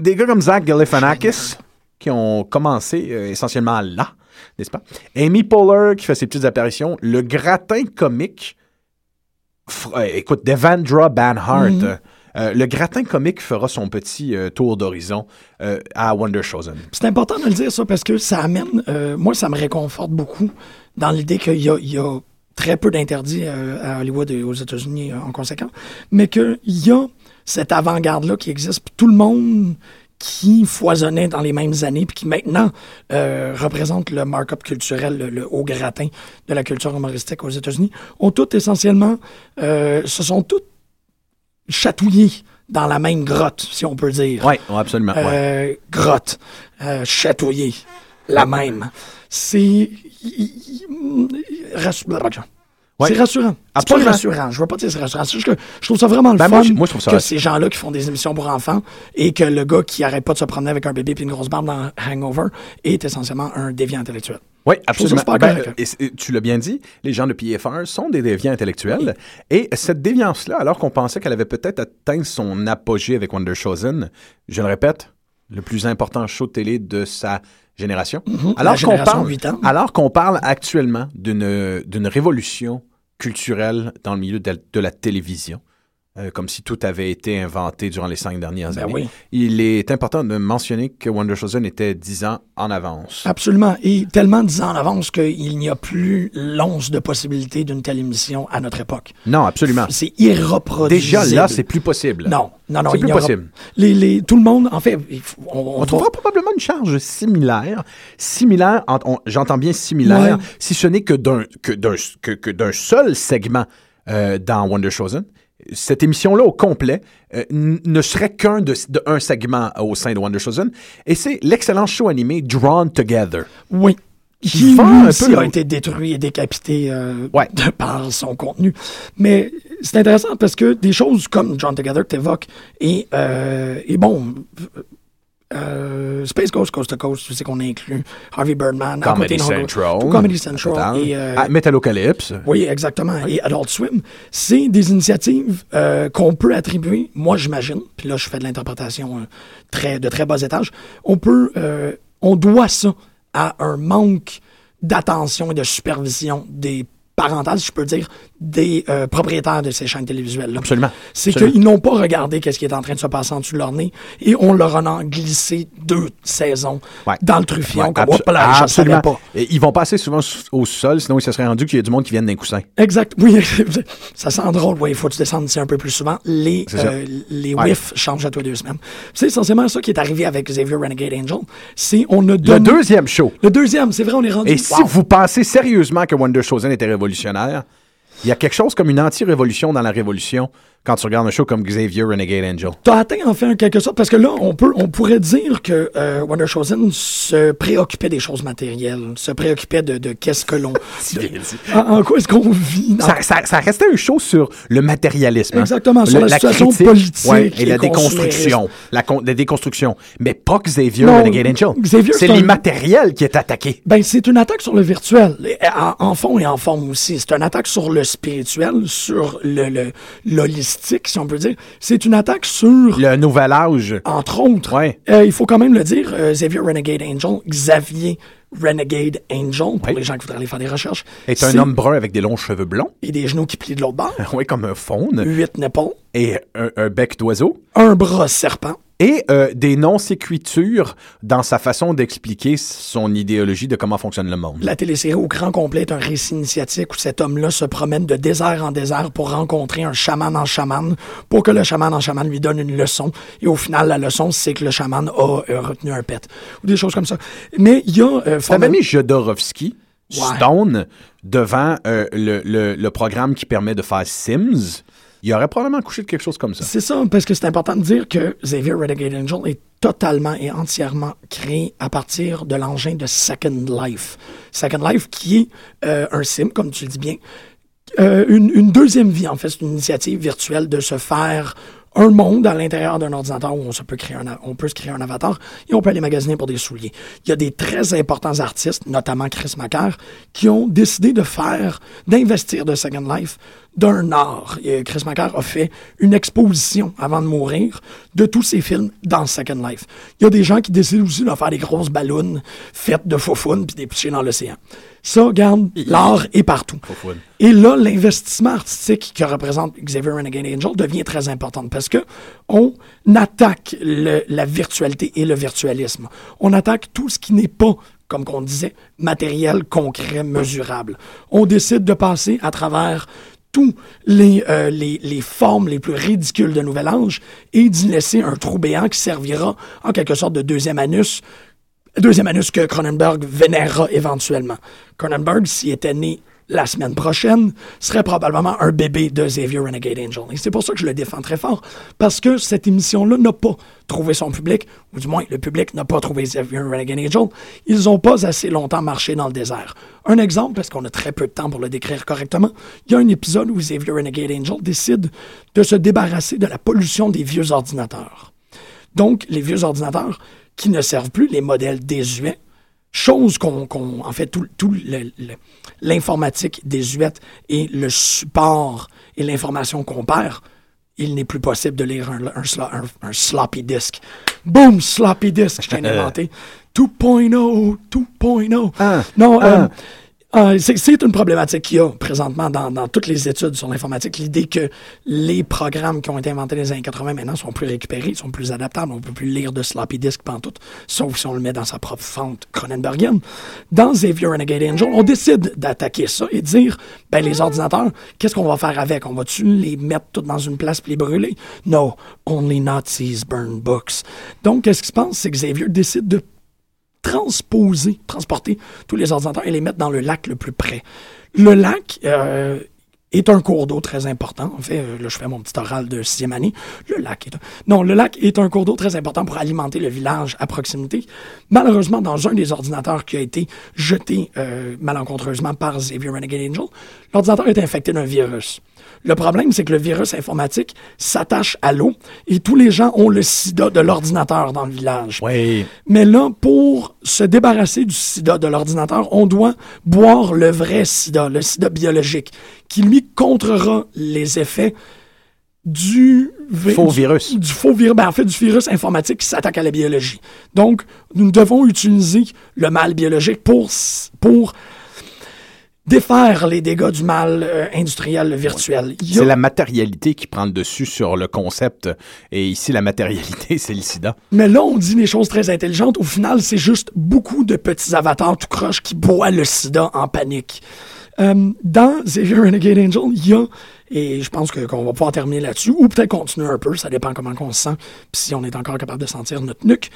Des gars comme Zach Galifianakis, qui ont commencé essentiellement là, n'est-ce pas? Amy Poehler, qui fait ses petites apparitions. Le gratin comique, écoute, Devendra Banhart, Mhm. Euh, le gratin comique fera son petit euh, tour d'horizon euh, à Wonder. C'est important de le dire, ça, parce que ça amène. moi, ça me réconforte beaucoup dans l'idée qu'il y a, très peu d'interdits à Hollywood et aux États-Unis en conséquence, mais qu'il y a cette avant-garde-là qui existe. Puis tout le monde qui foisonnait dans les mêmes années, puis qui maintenant représente le markup culturel, le, le haut gratin de la culture humoristique aux États-Unis, ont toutes essentiellement, euh, se sont toutes chatouillés dans la même grotte, si on peut dire. Oui, absolument. ouais. Euh, grotte, euh, chatouillé, la même. C'est. Ouais. C'est rassurant. C'est pas Absolument. rassurant. Je veux pas dire que c'est rassurant. C'est juste que je trouve ça vraiment le Ben, fun moi, je- moi, je trouve ça que rassurant. ces gens-là qui font des émissions pour enfants et que le gars qui arrête pas de se promener avec un bébé et une grosse barbe dans Hangover est essentiellement un déviant intellectuel. Oui, absolument. Ben, et c'est- tu l'as bien dit, les gens de PFR sont des déviants intellectuels. Et cette déviance-là, alors qu'on pensait qu'elle avait peut-être atteint son apogée avec Wonder Chosen, je le répète, le plus important show de télé de sa génération. Mhm, alors qu'on parle, huit ans. alors qu'on parle actuellement d'une d'une révolution culturelle dans le milieu de, de la télévision. Euh, comme si tout avait été inventé durant les cinq dernières Ben années. oui. Il est important de mentionner que Wonder Chosen était dix ans en avance. Absolument. Et tellement dix ans en avance qu'il n'y a plus l'once de possibilité d'une telle émission à notre époque. Non, absolument. C'est irreproduisible. Déjà là, c'est plus possible. Non, non, non. C'est il plus aura- possible. Les, les, tout le monde, en fait, on, On va- trouvera probablement une charge similaire. Similaire, j'entends bien similaire, Ouais. si ce n'est que d'un que d'un que, que d'un seul segment euh, dans Wonder Chosen. Cette émission-là au complet euh, ne serait qu'un de, de un segment au sein de Wonder Chosen, et c'est l'excellent show animé Drawn Together. Oui. Qui vend un peu a été détruit et décapité euh, Ouais. de par son contenu. Mais c'est intéressant parce que des choses comme John Together que tu évoques et, euh, et bon, euh, Space Ghost Coast to Coast, tu sais qu'on inclut Harvey Birdman, Comedy Central. tout Comedy Central et euh, Ah, Metalocalypse. oui, exactement. Et Adult Swim, c'est des initiatives euh, qu'on peut attribuer, moi j'imagine, puis là je fais de l'interprétation très, de très bas étage, on peut, on doit ça à un manque d'attention et de supervision des parentales, si je peux dire, des euh, propriétaires de ces chaînes télévisuelles. Absolument. C'est qu'ils n'ont pas regardé qu'est-ce qui est en train de se passer en dessous de leur nez et on leur en a glissé deux saisons Ouais. dans le truffion. Ouais, abso- là, absolument. pas. Et ils vont passer souvent au sol, sinon il se serait rendu qu'il y a du monde qui vient d'un coussin. Exact. Oui, ça sent drôle. Oui, il faut que tu descendes ici un peu plus souvent. Les, euh, les whiffs changent à les deux semaines. C'est essentiellement ça qui est arrivé avec Xavier Renegade Angel. C'est on a Le donné... deuxième show. Le deuxième, c'est vrai, on est rendu... Et si vous pensez sérieusement que Wonder Chosen était révolutionnaire, il y a quelque chose comme une anti-révolution dans la révolution quand tu regardes un show comme Xavier Renegade Angel. T'as atteint en fait en quelque sorte, parce que là, on peut, on pourrait dire que euh, Wonder Chosen se préoccupait des choses matérielles, se préoccupait de, de qu'est-ce que l'on... en, en quoi est-ce qu'on vit? Ça, ça- ça restait un show sur le matérialisme. hein. Exactement, sur la situation politique ouais, et et la déconstruction. La, con- la déconstruction. Mais pas Xavier Non, Renegade Angel. Xavier, c'est un- l'immatériel qui est attaqué. Ben, c'est une attaque sur le virtuel, en fond et en forme aussi. C'est une attaque sur le spirituel, sur le, le si on peut dire. C'est une attaque sur, Le nouvel âge. entre autres, Ouais. euh, il faut quand même le dire, euh, Xavier Renegade Angel, Xavier Renegade Angel, pour Oui. les gens qui voudraient aller faire des recherches, Est un homme brun avec des longs cheveux blonds. et des genoux qui plient de l'autre bord, Oui, comme un faune. huit nippons, Et un, un bec d'oiseau. un bras serpent, Et euh, des non-séquitures dans sa façon d'expliquer son idéologie de comment fonctionne le monde. La télésérie au grand complet est un récit initiatique où cet homme-là se promène de désert en désert pour rencontrer un chaman en chaman, pour que le chaman en chaman lui donne une leçon. Et au final, la leçon, c'est que le chaman a euh, retenu un pet. Ou des choses comme ça. Mais il y a... Euh, fondamentalement- mis Jodorowsky, Ouais. Stone, devant euh, le, le- le programme qui permet de faire Sims. Il aurait probablement couché de quelque chose comme ça. C'est ça, parce que c'est important de dire que Xavier Renegade Angel est totalement et entièrement créé à partir de l'engin de Second Life. Second Life qui est euh, un sim, comme tu le dis bien, euh, une, une deuxième vie, en fait, c'est une initiative virtuelle de se faire un monde à l'intérieur d'un ordinateur où on, peut créer un, on peut se créer un avatar et on peut aller magasiner pour des souliers. Il y a des très importants artistes, notamment Chris Macker, qui ont décidé de faire, d'investir de Second Life d'un art. Et Chris Macker a fait une exposition avant de mourir de tous ses films dans Second Life. Il y a des gens qui décident aussi de faire des grosses ballons faites de faufounes puis des pitcher dans l'océan. Ça, regarde, l'art est partout. Et là, l'investissement artistique que représente Xavier Renegade Angel devient très important parce que on attaque le- la virtualité et le virtualisme. On attaque tout ce qui n'est pas, comme qu'on disait, matériel, concret, mesurable. On décide de passer à travers tous les, euh, les, les formes les plus ridicules de Nouvel Âge et d'y laisser un trou béant qui servira en quelque sorte de deuxième anus Deuxième anus que Cronenberg vénérera éventuellement. Cronenberg, s'il était né la semaine prochaine, serait probablement un bébé de Xavier Renegade Angel. Et c'est pour ça que je le défends très fort, parce que cette émission-là n'a pas trouvé son public, ou du moins le public n'a pas trouvé Xavier Renegade Angel. Ils n'ont pas assez longtemps marché dans le désert. Un exemple, parce qu'on a très peu de temps pour le décrire correctement, il y a un épisode où Xavier Renegade Angel décide de se débarrasser de la pollution des vieux ordinateurs. Donc, les vieux ordinateurs qui ne servent plus, les modèles désuets, chose qu'on, en fait, tout, tout l'informatique désuète et le support et l'information qu'on perd, il n'est plus possible de lire un, un, slo- un- un sloppy disk. Boom, sloppy disk, je viens d'inventer. 2.0, 2.0. Ah, non, ah. euh, euh, c'est, une problématique qu'il y a présentement dans, toutes les études sur l'informatique. L'idée que les programmes qui ont été inventés dans les années 80 maintenant sont plus récupérés, sont plus adaptables. On peut plus lire de sloppy disk pantoute, sauf si on le met dans sa propre fente Cronenbergienne. Dans Xavier Renegade Angel, on décide d'attaquer ça et de dire, ben, les ordinateurs, qu'est-ce qu'on va faire avec? On va-tu les mettre tous dans une place puis les brûler? No, only Nazis burn books. Donc, qu'est-ce qui se passe? C'est que Xavier décide de transposer, transporter tous les ordinateurs et les mettre dans le lac le plus près. Le lac euh, est un cours d'eau très important. En fait, euh, là, je fais mon petit oral de sixième année. Le lac est un... Non, le lac est un cours d'eau très important pour alimenter le village à proximité. Malheureusement, dans un des ordinateurs qui a été jeté euh, malencontreusement par Xavier Renegade Angel, l'ordinateur est infecté d'un virus. Le problème, c'est que le virus informatique s'attache à l'eau et tous les gens ont le sida de l'ordinateur dans le village. Oui. Mais là, pour se débarrasser du sida de l'ordinateur, on doit boire le vrai sida, le sida biologique, qui lui contrera les effets du vi- Faux virus. Du faux virus, ben, en fait, du virus informatique qui s'attaque à la biologie. Donc, nous devons utiliser le mal biologique pour, pour défaire les dégâts du mal euh, industriel virtuel. C'est la matérialité qui prend le dessus sur le concept. Et ici, la matérialité, c'est le sida. Mais là, on dit des choses très intelligentes. Au final, c'est juste beaucoup de petits avatars tout croche qui boivent le sida en panique. Euh, dans Xavier Renegade Angel, il y a, et je pense qu'on va pouvoir terminer là-dessus, ou peut-être continuer un peu, ça dépend comment on se sent, puis si on est encore capable de sentir notre nuque.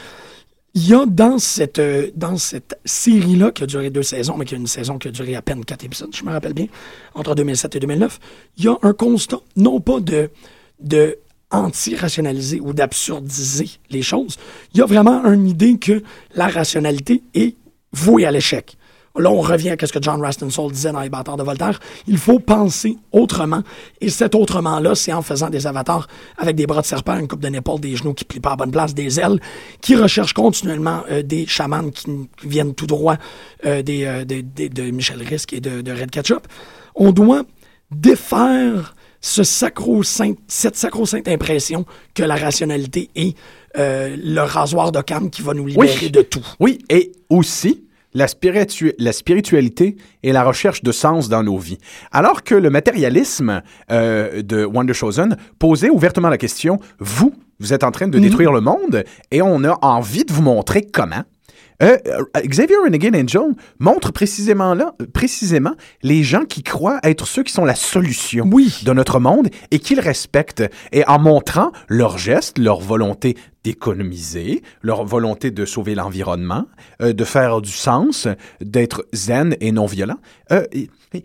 Il y a dans cette, euh, dans cette série-là, qui a duré deux saisons, mais qui a une saison qui a duré à peine quatre épisodes, je me rappelle bien, entre 2007 et 2009, il y a un constat, non pas de de anti-rationaliser ou d'absurdiser les choses. Il y a vraiment une idée que la rationalité est vouée à l'échec. Là, on revient à ce que John Raston Soul disait dans Les bâtards de Voltaire. Il faut penser autrement. Et cet autrement-là, c'est en faisant des avatars avec des bras de serpent, une coupe de l'épaule, des genoux qui plient pas à bonne place, des ailes, qui recherchent continuellement euh, des chamans qui viennent tout droit euh, des, euh, des- des- de Michel Risk et de, de Red Ketchup. On doit défaire ce cette sacro-sainte impression que la rationalité est euh, le rasoir de canne qui va nous libérer de tout. Oui, et aussi la, spiritu- la spiritualité et la recherche de sens dans nos vies. Alors que le matérialisme euh, de Wonder Chosen posait ouvertement la question, vous, vous êtes en train de détruire le monde et on a envie de vous montrer comment. Euh, euh, Xavier Renegade Angel montre précisément là, euh, précisément les gens qui croient être ceux qui sont la solution de notre monde et qui le respectent. Et en montrant leurs gestes, leur volonté d'économiser, leur volonté de sauver l'environnement, euh, de faire du sens, d'être zen et non violent, euh,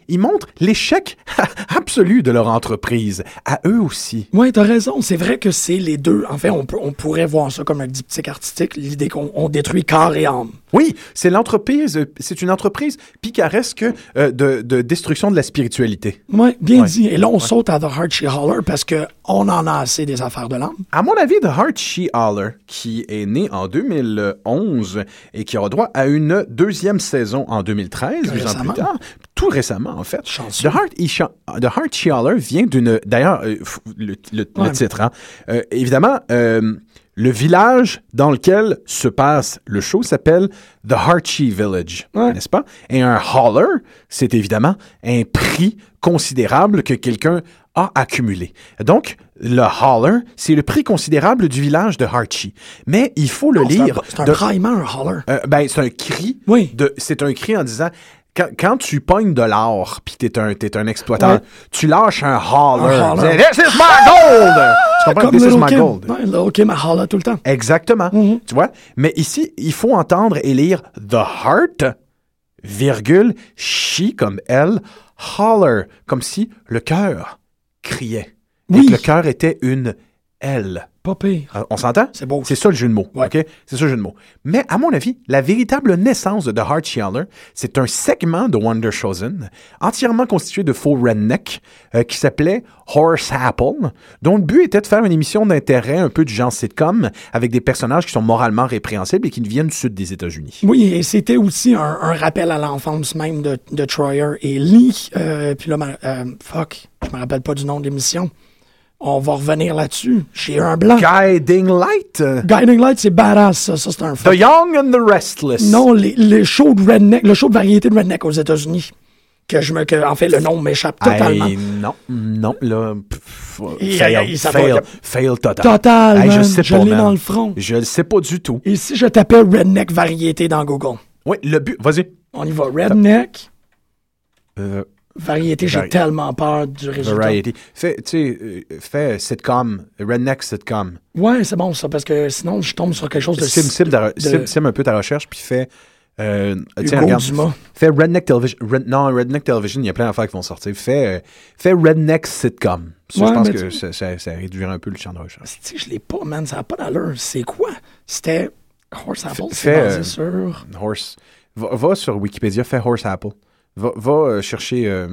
ils, montrent l'échec absolu de leur entreprise à eux aussi. Oui, t'as raison. C'est vrai que c'est les deux. En fait, on, pourrait voir ça comme un diptyque artistique, l'idée qu'on on détruit corps et âme. Oui, c'est l'entreprise, c'est une entreprise picaresque euh, de, de destruction de la spiritualité. Oui, bien Ouais. dit. Et là, on saute à The Heart She Holler parce que on en a assez des affaires de l'âme. À mon avis, The Heart She Holler, qui est né en 2011 et qui aura droit à une deuxième saison en 2013, Tout deux ans récemment. plus tard, tout récemment en fait. The Heart, He Sha- The Heart She Holler vient d'une... D'ailleurs, euh, le, titre, hein. Euh, évidemment, le village dans lequel se passe le show s'appelle The Harchi Village, n'est-ce pas? Et un holler, c'est évidemment un prix considérable que quelqu'un a accumulé. Donc, le holler, c'est le prix considérable du village de Harchi. Mais il faut le Non, lire. c'est un de- braillement, un holler. euh, ben, c'est un cri. C'est un cri en disant. Quand, quand tu pognes de l'or, puis t'es un, t'es un exploitant, Ouais. tu lâches un holler. Un holler. This is my gold! Tu comprends? Comme This is my Kim. gold. Ouais, Kim, elle holler tout le temps. Exactement. Mhm. Tu vois? Mais ici, il faut entendre et lire The Heart, virgule, she comme elle, holler, comme si le cœur criait. Et que le cœur était une elle. Pas pire. Euh, On s'entend? C'est beau. C'est ça le jeu de mots. OK? C'est ça le jeu de mots. Mais à mon avis, la véritable naissance de The Heart Sheller, c'est un segment de Wonder Chosen entièrement constitué de faux redneck euh, qui s'appelait Horse Apple, dont le but était de faire une émission d'intérêt un peu du genre sitcom avec des personnages qui sont moralement répréhensibles et qui viennent du sud des États-Unis. Oui, et c'était aussi un, un rappel à l'enfance même de, de Troyer et Lee. Euh, puis là, euh, fuck, je me rappelle pas du nom de l'émission. On va revenir là-dessus. J'ai un blanc. Guiding Light. Guiding Light, c'est badass, ça. Ça, c'est un The Young and the Restless. Non, les, les shows de redneck, le show de variété de redneck aux États-Unis. Que je me, que, en fait, le nom m'échappe totalement. Hey, non, non, là. pff, fail, il- ça fail, total. Total, Hey, je sais Je pas, l'ai dans le front. Je le sais pas du tout. Et si je tapais redneck variété dans Google? Oui, le but, vas-y. On y va. Redneck, Euh, variété, j'ai Vari- tellement peur du résultat. variety. Fais, tu sais, euh, fais sitcom, redneck sitcom. Ouais, c'est bon ça, parce que sinon, je tombe sur quelque chose de... Sim, sim, de- de- sim- sim un peu ta recherche, puis fais. Euh, Hugo regarde. Dumas. Fais Redneck Television. Red- non, Redneck Television, il y a plein d'affaires qui vont sortir. Fais, euh, fais Redneck Sitcom. Ça, Ouais, je pense que tu- ça, ça, un peu le champ de recherche. Si je l'ai pas, man, ça n'a pas d'allure. C'est quoi? C'était Horse Apple, c'est basé euh, sur... Horse. Va, va sur Wikipédia, fais Horse Apple. Va, va euh, chercher. euh,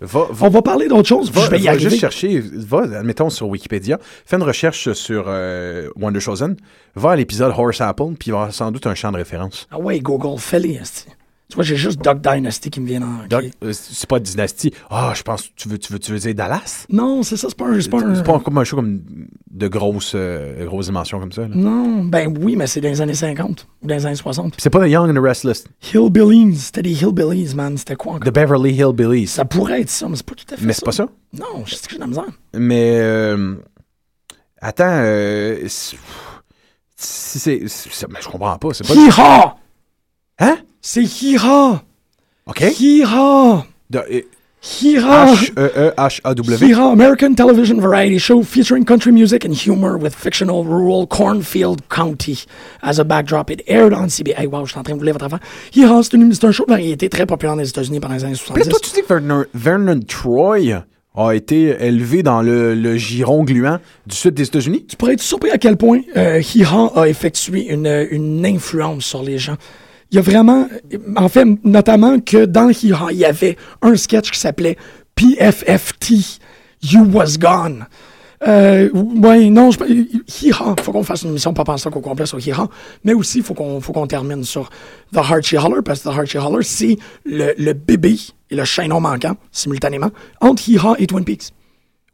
va, va- On va parler d'autre chose, Va, je vais y va arriver. juste chercher, va, admettons, sur Wikipédia, fais une recherche sur euh, Wonder Chosen, va à l'épisode Horse Apple, puis il va avoir sans doute un champ de référence. Ah ouais, Google, fais-les. Tu vois, j'ai juste Duck Dynasty qui me vient en... Donc, euh, c'est pas Dynasty. Ah, je pense, tu veux, tu veux, tu veux dire Dallas? Non, c'est ça, c'est pas un... C'est pas un... C'est pas comme un show comme de grosses, euh, grosses dimensions comme ça. là. Non, ben oui, mais c'est dans les années 50 ou dans les années 60. Puis c'est pas The Young and the Restless. Hillbillies, c'était des Hillbillies, man. C'était quoi encore? The Beverly Hillbillies. Ça pourrait être ça, mais c'est pas tout à fait Mais c'est pas ça. Non, je sais que j'ai de la misère. Mais, euh, attends, euh, si c'est, mais je comprends pas. C'est pas. Hi-ha! Hein? C'est Hi-ha! OK. De- euh, Hi-ha! H-E-E-H-A-W. Hi-ha, American television variety show featuring country music and humor with fictional rural Cornfield County as a backdrop. It aired on CBS. Hey, wow, je suis en train de vous lire votre affaire. Hi-ha, c'est une- c'est un show de variété très populaire dans les États-Unis pendant les années Puis 70. là, toi, tu dis que Vernon, Vernon Troy, a été élevé dans le, le giron gluant du sud des États-Unis? Tu pourrais être surpris à quel point euh, Hee-Haw a effectué une, une influence sur les gens. Il y a vraiment, en fait, notamment que dans Hee-Haw, il y avait un sketch qui s'appelait PFFT, You Was Gone. Euh, ouais, non, je, Hee-Haw, faut qu'on fasse une émission pas penser au complet sur Hee-Haw, mais aussi faut qu'on faut qu'on termine sur The Archie Holler, parce que The Archie Holler, c'est le, le bébé et le chaînon manquant, simultanément, entre Hee-Haw et Twin Peaks.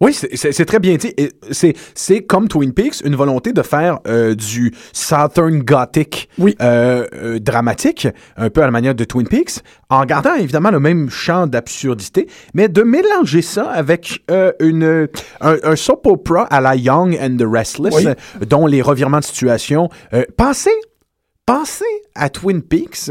Oui, c'est- très bien dit. C'est comme Twin Peaks, une volonté de faire euh, du Southern Gothic euh, euh, dramatique, un peu à la manière de Twin Peaks, en gardant évidemment le même champ d'absurdité, mais de mélanger ça avec une, un, un soap opera à la Young and the Restless, Oui. dont les revirements de situation. Pensez, pensez à Twin Peaks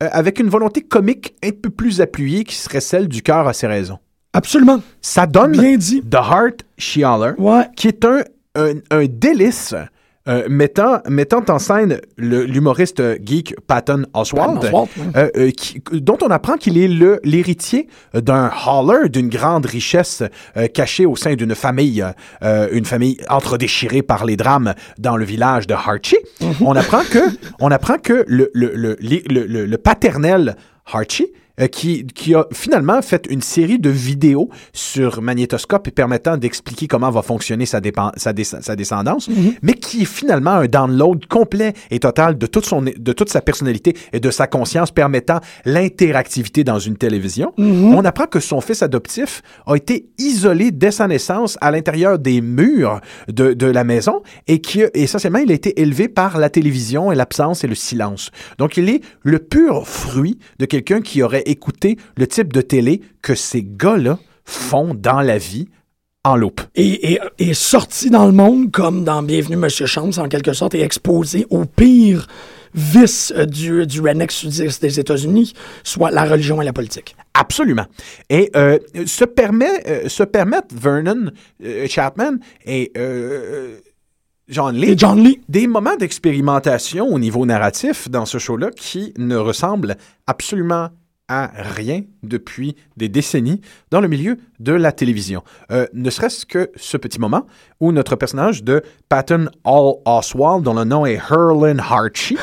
avec une volonté comique un peu plus appuyée qui serait celle du cœur à ses raisons. Absolument. Ça donne Bien dit. The Heart She-Holler, Ouais. qui est un, un, un délice euh, mettant, mettant en scène l'humoriste geek Patton Oswalt, Patton Oswalt, ouais. euh, euh, qui- dont on apprend qu'il est l'héritier d'un holler, d'une grande richesse cachée au sein d'une famille, une famille entre-déchirée par les drames dans le village de Harchie. On apprend que, on apprend que le, le, le, le- paternel Harchie euh, qui, qui a finalement fait une série de vidéos sur magnétoscope et permettant d'expliquer comment va fonctionner sa, sa, dé- sa descendance, mais qui est finalement un download complet et total de toute, son, de toute sa personnalité et de sa conscience permettant l'interactivité dans une télévision. On apprend que son fils adoptif a été isolé dès sa naissance à l'intérieur des murs de, de la maison et qui, essentiellement, il a été élevé par la télévision et l'absence et le silence. Donc, il est le pur fruit de quelqu'un qui aurait écouté le type de télé que ces gars-là font dans la vie en loupe. et, et, et sorti dans le monde comme dans Bienvenue Monsieur Chance, en quelque sorte, et exposé au pire vice euh, du, du redneck sudiste des États-Unis, soit la religion et la politique. Absolument. Et euh, se, permet, euh, se permettre Vernon euh, Chapman et John Lee, Et John Lee. des moments d'expérimentation au niveau narratif dans ce show-là qui ne ressemblent absolument à rien depuis des décennies dans le milieu de la télévision. Euh, ne serait-ce que ce petit moment où notre personnage de Patton All Oswald, dont le nom est Herlin Harchie,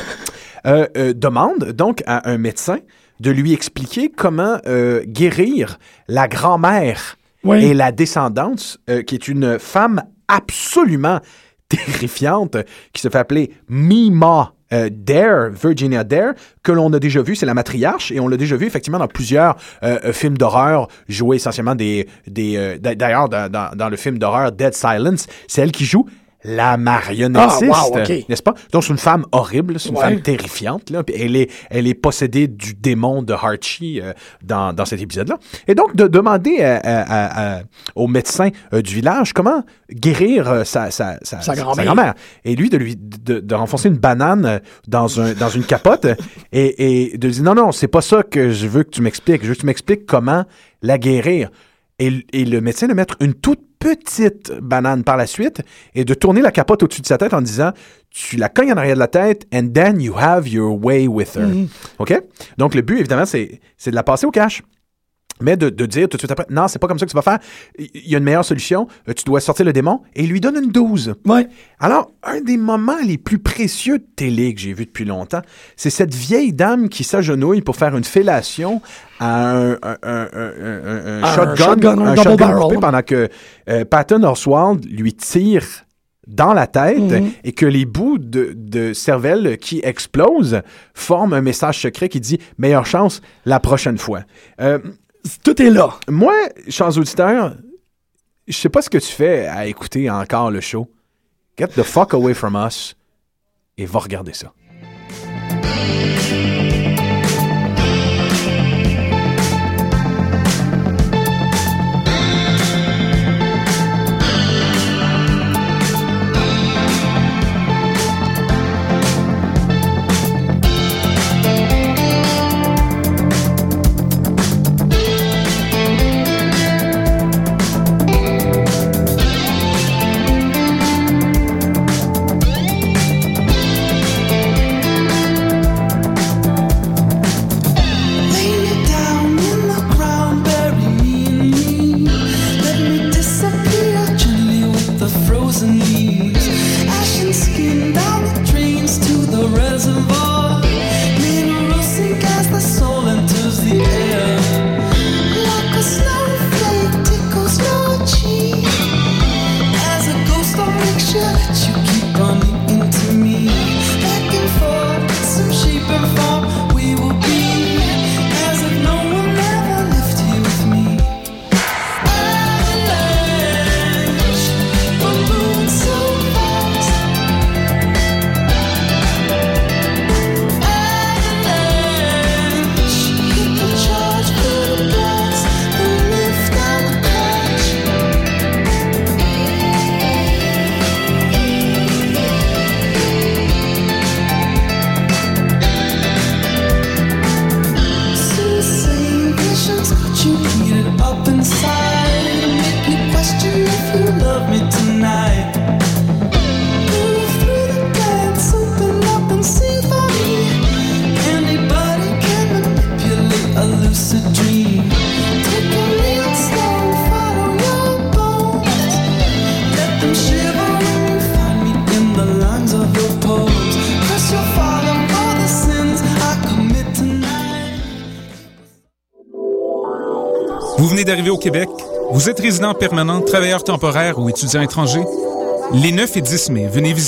euh, euh, demande donc à un médecin de lui expliquer comment guérir la grand-mère Oui. et la descendance, euh, qui est une femme absolument terrifiante, qui se fait appeler Mima euh, Dare, Virginia Dare, que l'on a déjà vu, c'est la matriarche, et on l'a déjà vu effectivement dans plusieurs euh, euh, films d'horreur, jouer essentiellement des... des d'a- D'ailleurs, dans le film d'horreur Dead Silence, c'est elle qui joue la marionnettiste, Ah, wow, ok. n'est-ce pas? Donc, c'est une femme horrible, c'est une Ouais. femme terrifiante. Là. Elle, est, elle est possédée du démon de Harchie euh, dans, dans cet épisode-là. Et donc, de demander à- à- au médecin euh, du village comment guérir euh, sa, sa, sa, Sa grand-mère. Et lui, de lui de, de renfoncer une banane euh, dans, un, dans une capote et, et de dire non, non, c'est pas ça que je veux que tu m'expliques. Je veux que tu m'expliques comment la guérir. Et, et le médecin de mettre une toute petite banane par la suite et de tourner la capote au-dessus de sa tête en disant tu la cognes en arrière de la tête and then you have your way with her. OK? Donc le but, évidemment, c'est c'est de la passer au cash. Mais de, de dire tout de suite après, non, c'est pas comme ça que tu vas faire. Il y a une meilleure solution. Euh, Tu dois sortir le démon et il lui donne une dose. Ouais. Alors, un des moments les plus précieux de télé que j'ai vu depuis longtemps, c'est cette vieille dame qui s'agenouille pour faire une fellation à un, un- un- un- un- un Un shotgun, shotgun, un shotgun barrel. coupé pendant que euh, Patton Oswald lui tire dans la tête Mhm. et que les bouts de, de cervelle qui explosent forment un message secret qui dit « meilleure chance la prochaine fois Euh, Tout est là. Moi, chers auditeurs, je sais pas ce que tu fais à écouter encore le show. Get the fuck away from us et va regarder ça. résidents permanents, travailleurs temporaires ou étudiants étrangers, les 9 et 10 mai, venez visiter